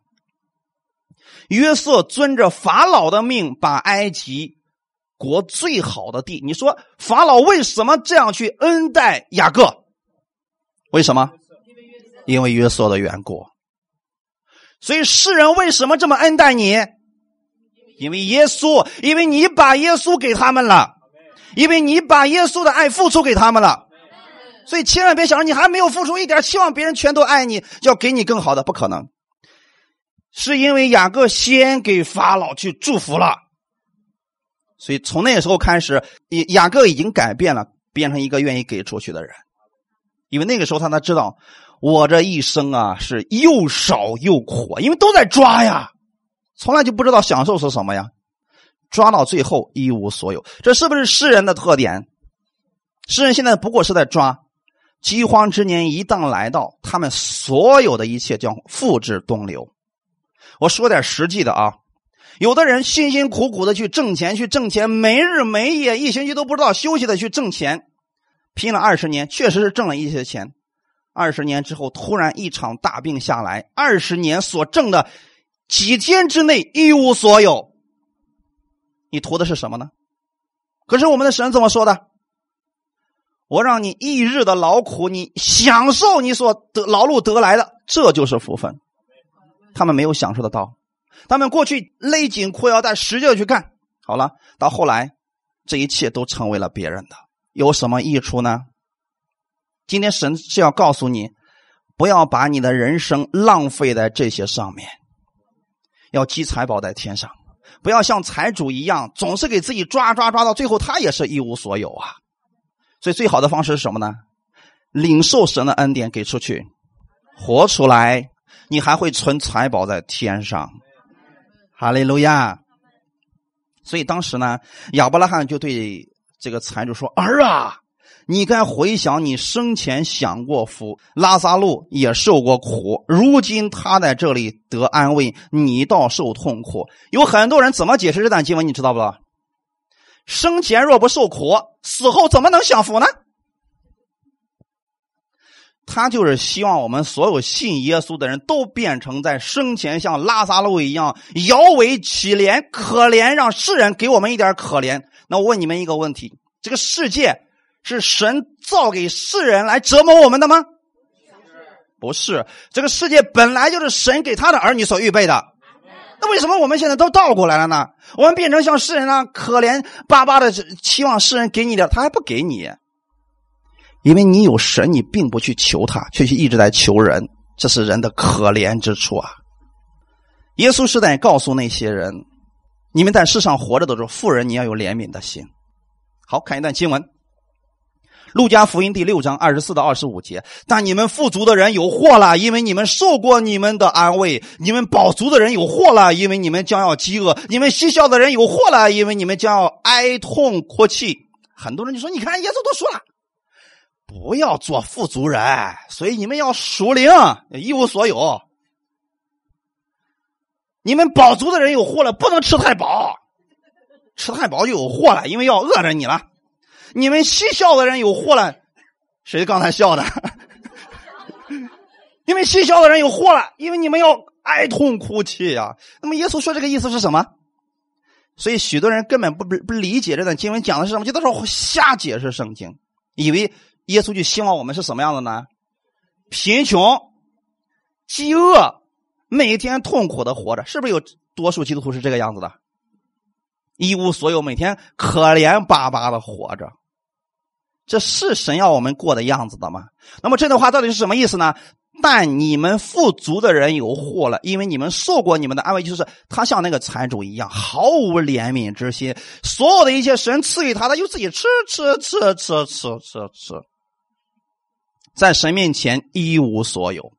约瑟遵着法老的命，把埃及国最好的地，你说法老为什么这样去恩戴雅各？为什么？因为约瑟的缘故。所以世人为什么这么恩待你？因为耶稣，因为你把耶稣给他们了，因为你把耶稣的爱付出给他们了，所以千万别想着你还没有付出一点，希望别人全都爱你，要给你更好的，不可能。是因为雅各先给法老去祝福了，所以从那个时候开始，雅雅各已经改变了，变成一个愿意给出去的人。因为那个时候他才知道，我这一生啊是又少又苦，因为都在抓呀，从来就不知道享受是什么呀，抓到最后一无所有。这是不是诗人的特点？诗人现在不过是在抓，饥荒之年一旦来到，他们所有的一切将付之东流。我说点实际的啊。有的人辛辛苦苦的去挣钱去挣钱没日没夜一星期都不知道休息的去挣钱。拼了二十年确实是挣了一些钱。二十年之后突然一场大病下来二十年所挣的几天之内一无所有。你图的是什么呢？可是我们的神怎么说的？我让你一日的劳苦你享受你所得劳碌得来的这就是福分。他们没有享受得到他们过去勒紧裤腰带使劲去干。好了到后来这一切都成为了别人的。有什么益处呢？今天神是要告诉你不要把你的人生浪费在这些上面。要积财宝在天上。不要像财主一样总是给自己抓抓抓到最后他也是一无所有啊。所以最好的方式是什么呢？领受神的恩典给出去。活出来你还会存财宝在天上。哈利路亚。所以当时呢，亚伯拉罕就对这个财主说，儿啊，你该回想你生前享过福，拉萨路也受过苦，如今他在这里得安慰，你倒受痛苦。有很多人怎么解释这段经文，你知道不？生前若不受苦，死后怎么能享福呢？他就是希望我们所有信耶稣的人都变成在生前像拉萨路一样摇尾乞怜可怜让世人给我们一点可怜。那我问你们一个问题这个世界是神造给世人来折磨我们的吗？不是这个世界本来就是神给他的儿女所预备的。那为什么我们现在都倒过来了呢？我们变成像世人那样可怜巴巴的期望世人给你点他还不给你。因为你有神，你并不去求他，却去一直在求人，这是人的可怜之处啊！耶稣是在告诉那些人：你们在世上活着的时候，富人你要有怜悯的心。好看一段经文，《路加福音》第六章二十四到二十五节：但你们富足的人有祸了，因为你们受过你们的安慰；你们饱足的人有祸了，因为你们将要饥饿；你们嬉笑的人有祸了，因为你们将要哀痛哭泣。很多人就说：“你看，耶稣都说了。”不要做富足人，所以你们要属灵，一无所有。你们饱足的人有祸了，不能吃太饱，吃太饱就有祸了，因为要饿着你了。你们嬉笑的人有祸了，谁刚才笑的？因为嬉笑的人有祸了，因为你们要哀痛哭泣呀、啊。那么耶稣说这个意思是什么？所以许多人根本不不理解这段经文讲的是什么，就都是瞎解释圣经，以为耶稣就希望我们是什么样的呢？贫穷饥饿每天痛苦的活着。是不是有多数基督徒是这个样子的？一无所有每天可怜巴巴的活着。这是神要我们过的样子的吗？那么这段话到底是什么意思呢？但你们富足的人有祸了因为你们受过你们的安慰就是他像那个财主一样毫无怜悯之心。所有的一切神赐予他的就自己吃吃吃吃吃吃吃。在神面前一无所有。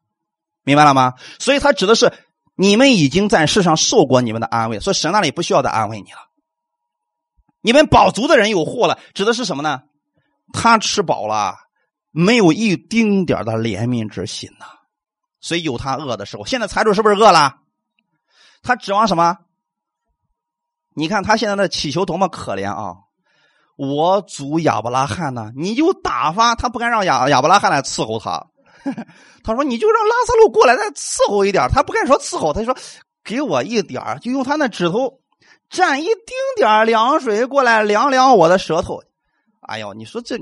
明白了吗？所以他指的是你们已经在世上受过你们的安慰所以神那里不需要再安慰你了。你们饱足的人有祸了指的是什么呢？他吃饱了没有一丁点的怜悯之心呢所以有他饿的时候现在财主是不是饿了？他指望什么？你看他现在的乞求多么可怜啊。我祖亚伯拉罕呢？你就打发他，不敢让亚亚伯拉罕来伺候他。他说：“你就让拉萨路过来再伺候一点。”他不敢说伺候，他就说：“给我一点儿，就用他那指头蘸一丁点儿凉水过来凉凉我的舌头。”哎呦，你说这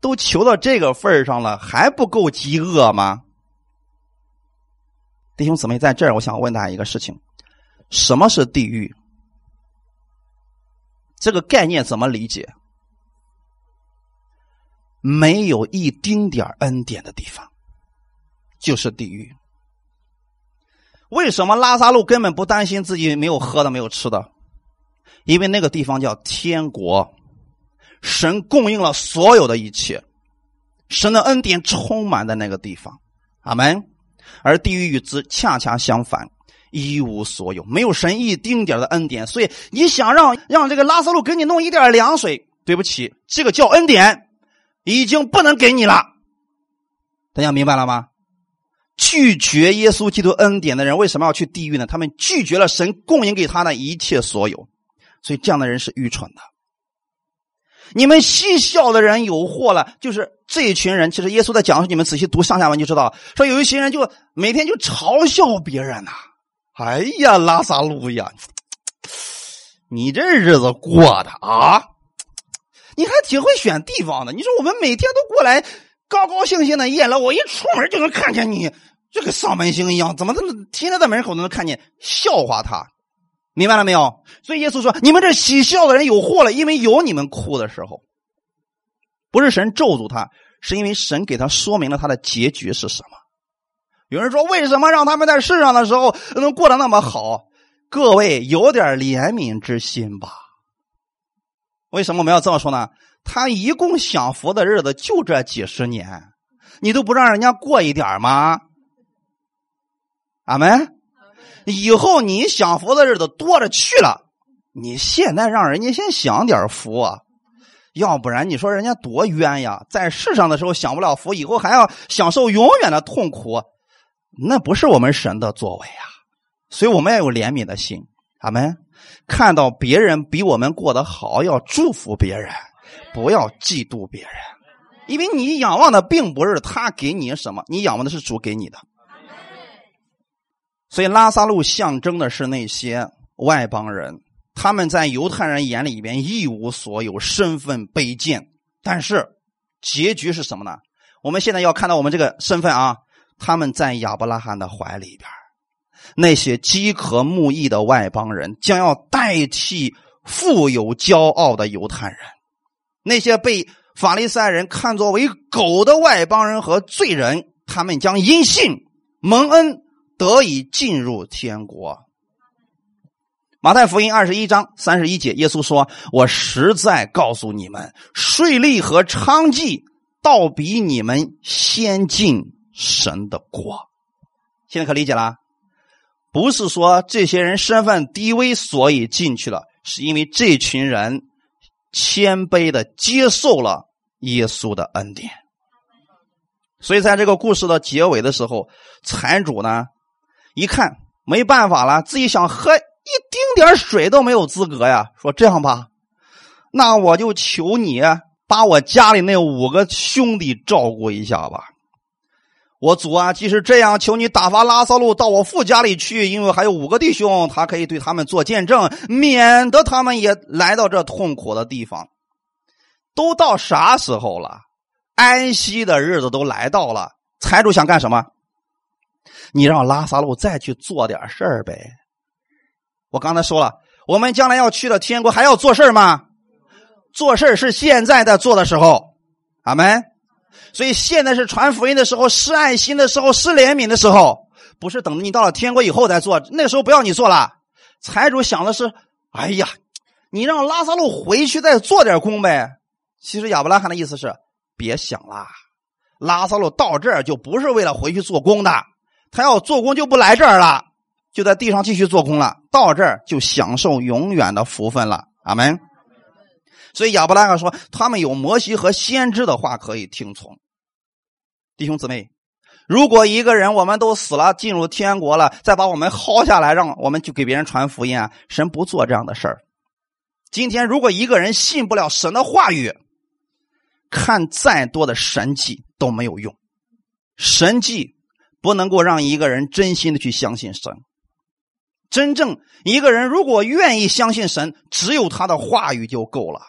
都求到这个份儿上了，还不够饥饿吗？弟兄姊妹，在这儿，我想问大家一个事情：什么是地狱？这个概念怎么理解？没有一丁点恩典的地方，就是地狱。为什么拉萨路根本不担心自己没有喝的、没有吃的？因为那个地方叫天国，神供应了所有的一切，神的恩典充满在那个地方。阿门。而地狱与之恰恰相反，一无所有，没有神一丁点的恩典。所以你想让让这个拉萨路给你弄一点凉水，对不起，这个叫恩典，已经不能给你了。大家明白了吗？拒绝耶稣基督恩典的人为什么要去地狱呢？他们拒绝了神供应给他的一切所有，所以这样的人是愚蠢的。你们嬉笑的人有祸了，就是这一群人。其实耶稣在讲，你们仔细读上下文就知道，说有一些人就每天就嘲笑别人呐。哎呀，拉萨路呀，你这日子过的啊，你还挺会选地方的。你说我们每天都过来高高兴兴的宴乐，我一出门就能看见你，这个丧门星一样，怎么这么天天在门口都能看见，笑话他。明白了没有？所以耶稣说：“你们这喜笑的人有祸了，因为有你们哭的时候。不是神咒诅他，是因为神给他说明了他的结局是什么。有人说：为什么让他们在世上的时候能过得那么好？各位有点怜悯之心吧。为什么我们要这么说呢？他一共享福的日子就这几十年，你都不让人家过一点吗？阿门。”以后你享福的日子多着去了，你现在让人家先享点福啊，要不然你说人家多冤呀！在世上的时候享不了福，以后还要享受永远的痛苦，那不是我们神的作为啊！所以我们要有怜悯的心，阿门。看到别人比我们过得好，要祝福别人，不要嫉妒别人，因为你仰望的并不是他给你什么，你仰望的是主给你的。所以拉萨路象征的是那些外邦人，他们在犹太人眼里边一无所有，身份卑贱。但是结局是什么呢？我们现在要看到我们这个身份啊，他们在亚伯拉罕的怀里边，那些饥渴慕义的外邦人将要代替富有骄傲的犹太人，那些被法利赛人看作为狗的外邦人和罪人，他们将因信蒙恩。得以进入天国。马太福音二十一章三十一节，耶稣说：“我实在告诉你们，税吏和娼妓倒比你们先进神的国。”现在可理解了？不是说这些人身份低微，所以进去了，是因为这群人谦卑的接受了耶稣的恩典。所以，在这个故事的结尾的时候，财主呢？一看没办法了，自己想喝一丁点水都没有资格呀。说这样吧，那我就求你把我家里那五个兄弟照顾一下吧。我主啊，即使这样，求你打发拉萨路到我父家里去，因为还有五个弟兄，他可以对他们做见证，免得他们也来到这痛苦的地方。都到啥时候了？安息的日子都来到了，财主想干什么？你让拉萨路再去做点事儿呗。我刚才说了，我们将来要去了天国，还要做事吗？做事是现在在做的时候，阿门。所以现在是传福音的时候，施爱心的时候，施怜悯的时候，不是等你到了天国以后再做。那时候不要你做了。财主想的是：哎呀，你让拉萨路回去再做点工呗。其实亚伯拉罕的意思是：别想了，拉萨路到这儿就不是为了回去做工的。他要做工就不来这儿了，就在地上继续做工了。到这儿就享受永远的福分了。阿门。所以亚伯拉罕说，他们有摩西和先知的话可以听从。弟兄姊妹，如果一个人我们都死了，进入天国了，再把我们薅下来，让我们去给别人传福音啊，神不做这样的事儿。今天如果一个人信不了神的话语，看再多的神迹都没有用，神迹。不能够让一个人真心的去相信神。真正一个人如果愿意相信神，只有他的话语就够了。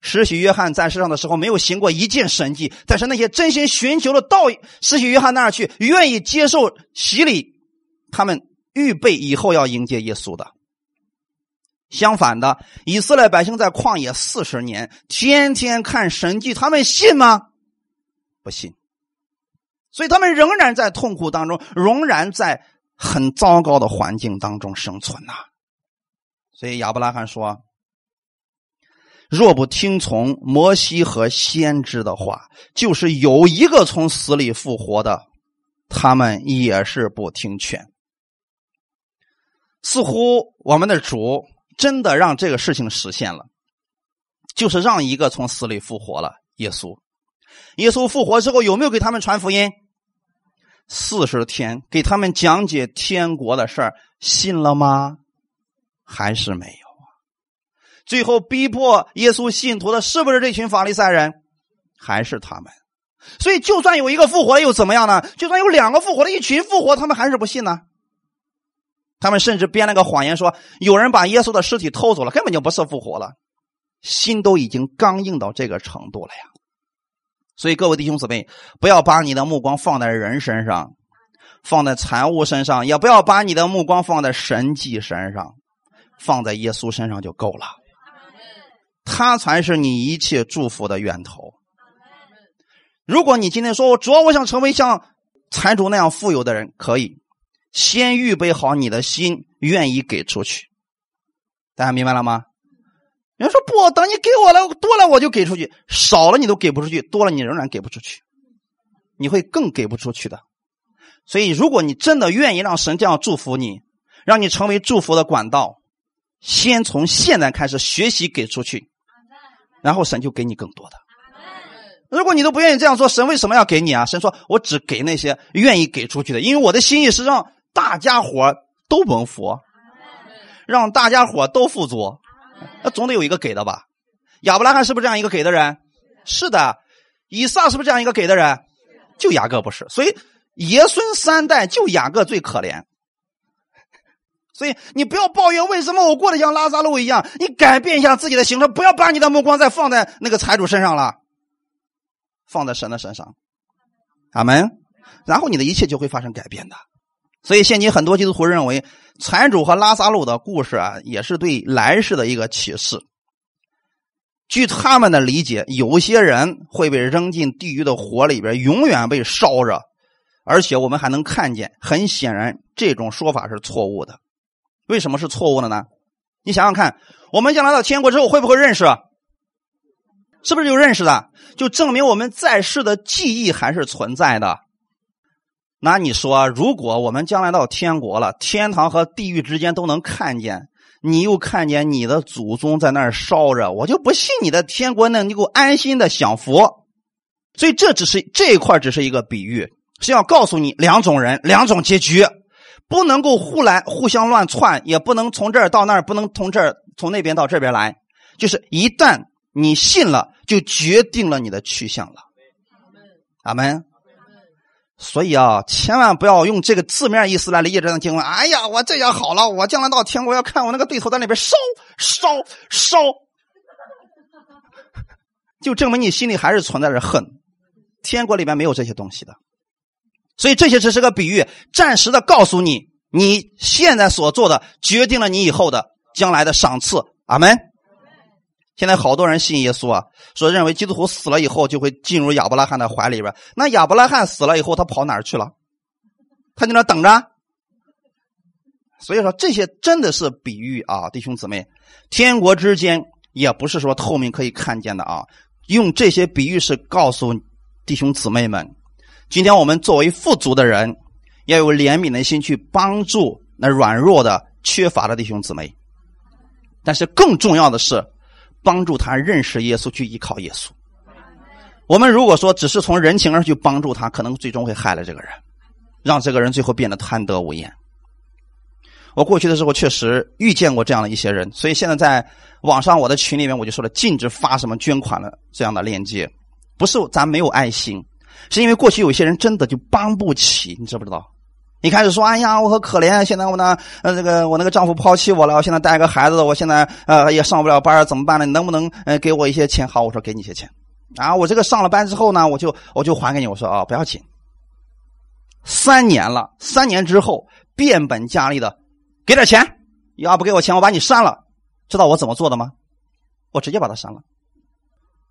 施洗约翰在世上的时候没有行过一件神迹，但是那些真心寻求的道施洗约翰那儿去，愿意接受洗礼，他们预备以后要迎接耶稣的。相反的，以色列百姓在旷野四十年，天天看神迹，他们信吗？不信。所以他们仍然在痛苦当中，仍然在很糟糕的环境当中生存呐。所以亚伯拉罕说：“若不听从摩西和先知的话，就是有一个从死里复活的，他们也是不听劝。”似乎我们的主。真的让这个事情实现了，就是让一个从死里复活了耶稣。耶稣复活之后，有没有给他们传福音？四十天给他们讲解天国的事儿，信了吗？还是没有？最后逼迫耶稣信徒的是不是这群法利赛人？还是他们？所以，就算有一个复活又怎么样呢？就算有两个复活的一群复活，他们还是不信呢？他们甚至编了个谎言，说有人把耶稣的尸体偷走了，根本就不是复活了，心都已经刚硬到这个程度了呀！所以各位弟兄姊妹，不要把你的目光放在人身上，放在财物身上，也不要把你的目光放在神迹身上，放在耶稣身上就够了。他才是你一切祝福的源头。如果你今天说我主要我想成为像财主那样富有的人，可以。先预备好你的心，愿意给出去，大家明白了吗？有人说不，等你给我了多了，我就给出去；少了你都给不出去，多了你仍然给不出去，你会更给不出去的。所以，如果你真的愿意让神这样祝福你，让你成为祝福的管道，先从现在开始学习给出去，然后神就给你更多的。如果你都不愿意这样做，神为什么要给你啊？神说：“我只给那些愿意给出去的，因为我的心意是让。”大家伙都蒙福，让大家伙都富足，那总得有一个给的吧？亚伯拉罕是不是这样一个给的人？是的，以撒是不是这样一个给的人？就雅各不是，所以爷孙三代就雅各最可怜。所以你不要抱怨为什么我过得像拉萨路一样，你改变一下自己的行程，不要把你的目光再放在那个财主身上了，放在神的身上，阿门。然后你的一切就会发生改变的。所以，现今很多基督徒认为，财主和拉萨路的故事啊，也是对来世的一个启示。据他们的理解，有些人会被扔进地狱的火里边，永远被烧着，而且我们还能看见。很显然，这种说法是错误的。为什么是错误的呢？你想想看，我们将来到天国之后，会不会认识？是不是就认识的？就证明我们在世的记忆还是存在的。那你说，如果我们将来到天国了，天堂和地狱之间都能看见，你又看见你的祖宗在那儿烧着，我就不信你的天国能够安心的享福。所以这只是这一块只是一个比喻，是要告诉你两种人、两种结局，不能够互来互相乱窜，也不能从这儿到那儿，不能从这儿从那边到这边来。就是一旦你信了，就决定了你的去向了。阿门。所以啊，千万不要用这个字面意思来理解这段经文。哎呀，我这样好了，我将来到天国要看我那个对头在那边烧烧烧，就证明你心里还是存在着恨。天国里面没有这些东西的，所以这些只是个比喻，暂时的告诉你，你现在所做的决定了你以后的将来的赏赐。阿门。现在好多人信耶稣啊，说认为基督徒死了以后就会进入亚伯拉罕的怀里边。那亚伯拉罕死了以后，他跑哪儿去了？他在那等着。所以说这些真的是比喻啊，弟兄姊妹，天国之间也不是说透明可以看见的啊。用这些比喻是告诉弟兄姊妹们，今天我们作为富足的人，要有怜悯的心去帮助那软弱的、缺乏的弟兄姊妹。但是更重要的是。帮助他认识耶稣，去依靠耶稣。我们如果说只是从人情上去帮助他，可能最终会害了这个人，让这个人最后变得贪得无厌。我过去的时候确实遇见过这样的一些人，所以现在在网上我的群里面我就说了，禁止发什么捐款的这样的链接。不是咱没有爱心，是因为过去有些人真的就帮不起，你知不知道？一开始说：“哎呀，我很可怜，现在我呢，呃，这个我那个丈夫抛弃我了，我现在带个孩子，我现在呃也上不了班，怎么办呢？你能不能呃给我一些钱？好，我说给你一些钱。啊，我这个上了班之后呢，我就我就还给你。我说啊，不要紧。三年了，三年之后变本加厉的给点钱，要不给我钱，我把你删了。知道我怎么做的吗？我直接把他删了。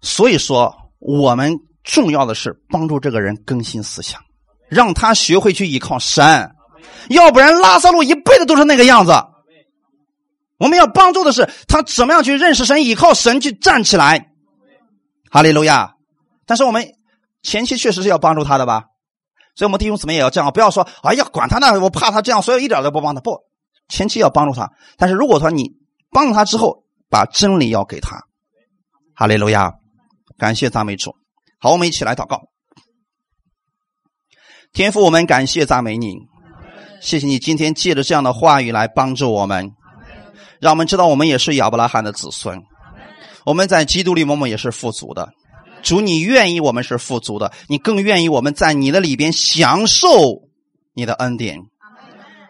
所以说，我们重要的是帮助这个人更新思想，让他学会去依靠神，要不然拉萨路一辈子都是那个样子。我们要帮助的是他怎么样去认识神，依靠神去站起来。哈利路亚！但是我们前期确实是要帮助他的吧？所以，我们弟兄姊妹也要这样，不要说“哎呀，管他呢，我怕他这样，所以一点都不帮他”。不，前期要帮助他。但是如果说你帮助他之后，把真理要给他。哈利路亚！感谢赞美主。好，我们一起来祷告。天父，我们感谢赞美你，谢谢你今天借着这样的话语来帮助我们，让我们知道我们也是亚伯拉罕的子孙。我们在基督里，某某也是富足的。主，你愿意我们是富足的，你更愿意我们在你的里边享受你的恩典。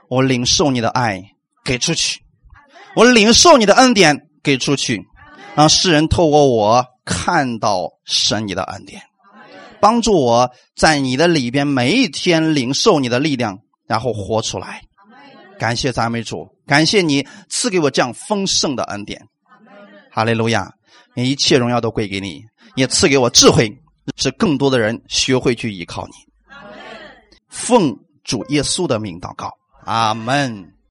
我领受你的爱，给出去；我领受你的恩典，给出去，让世人透过我看到神你的恩典，帮助我在你的里边每一天领受你的力量，然后活出来。感谢赞美主，感谢你赐给我这样丰盛的恩典。哈利路亚。一切荣耀都归给你，也赐给我智慧，使更多的人学会去依靠你。奉主耶稣的名祷告，阿门。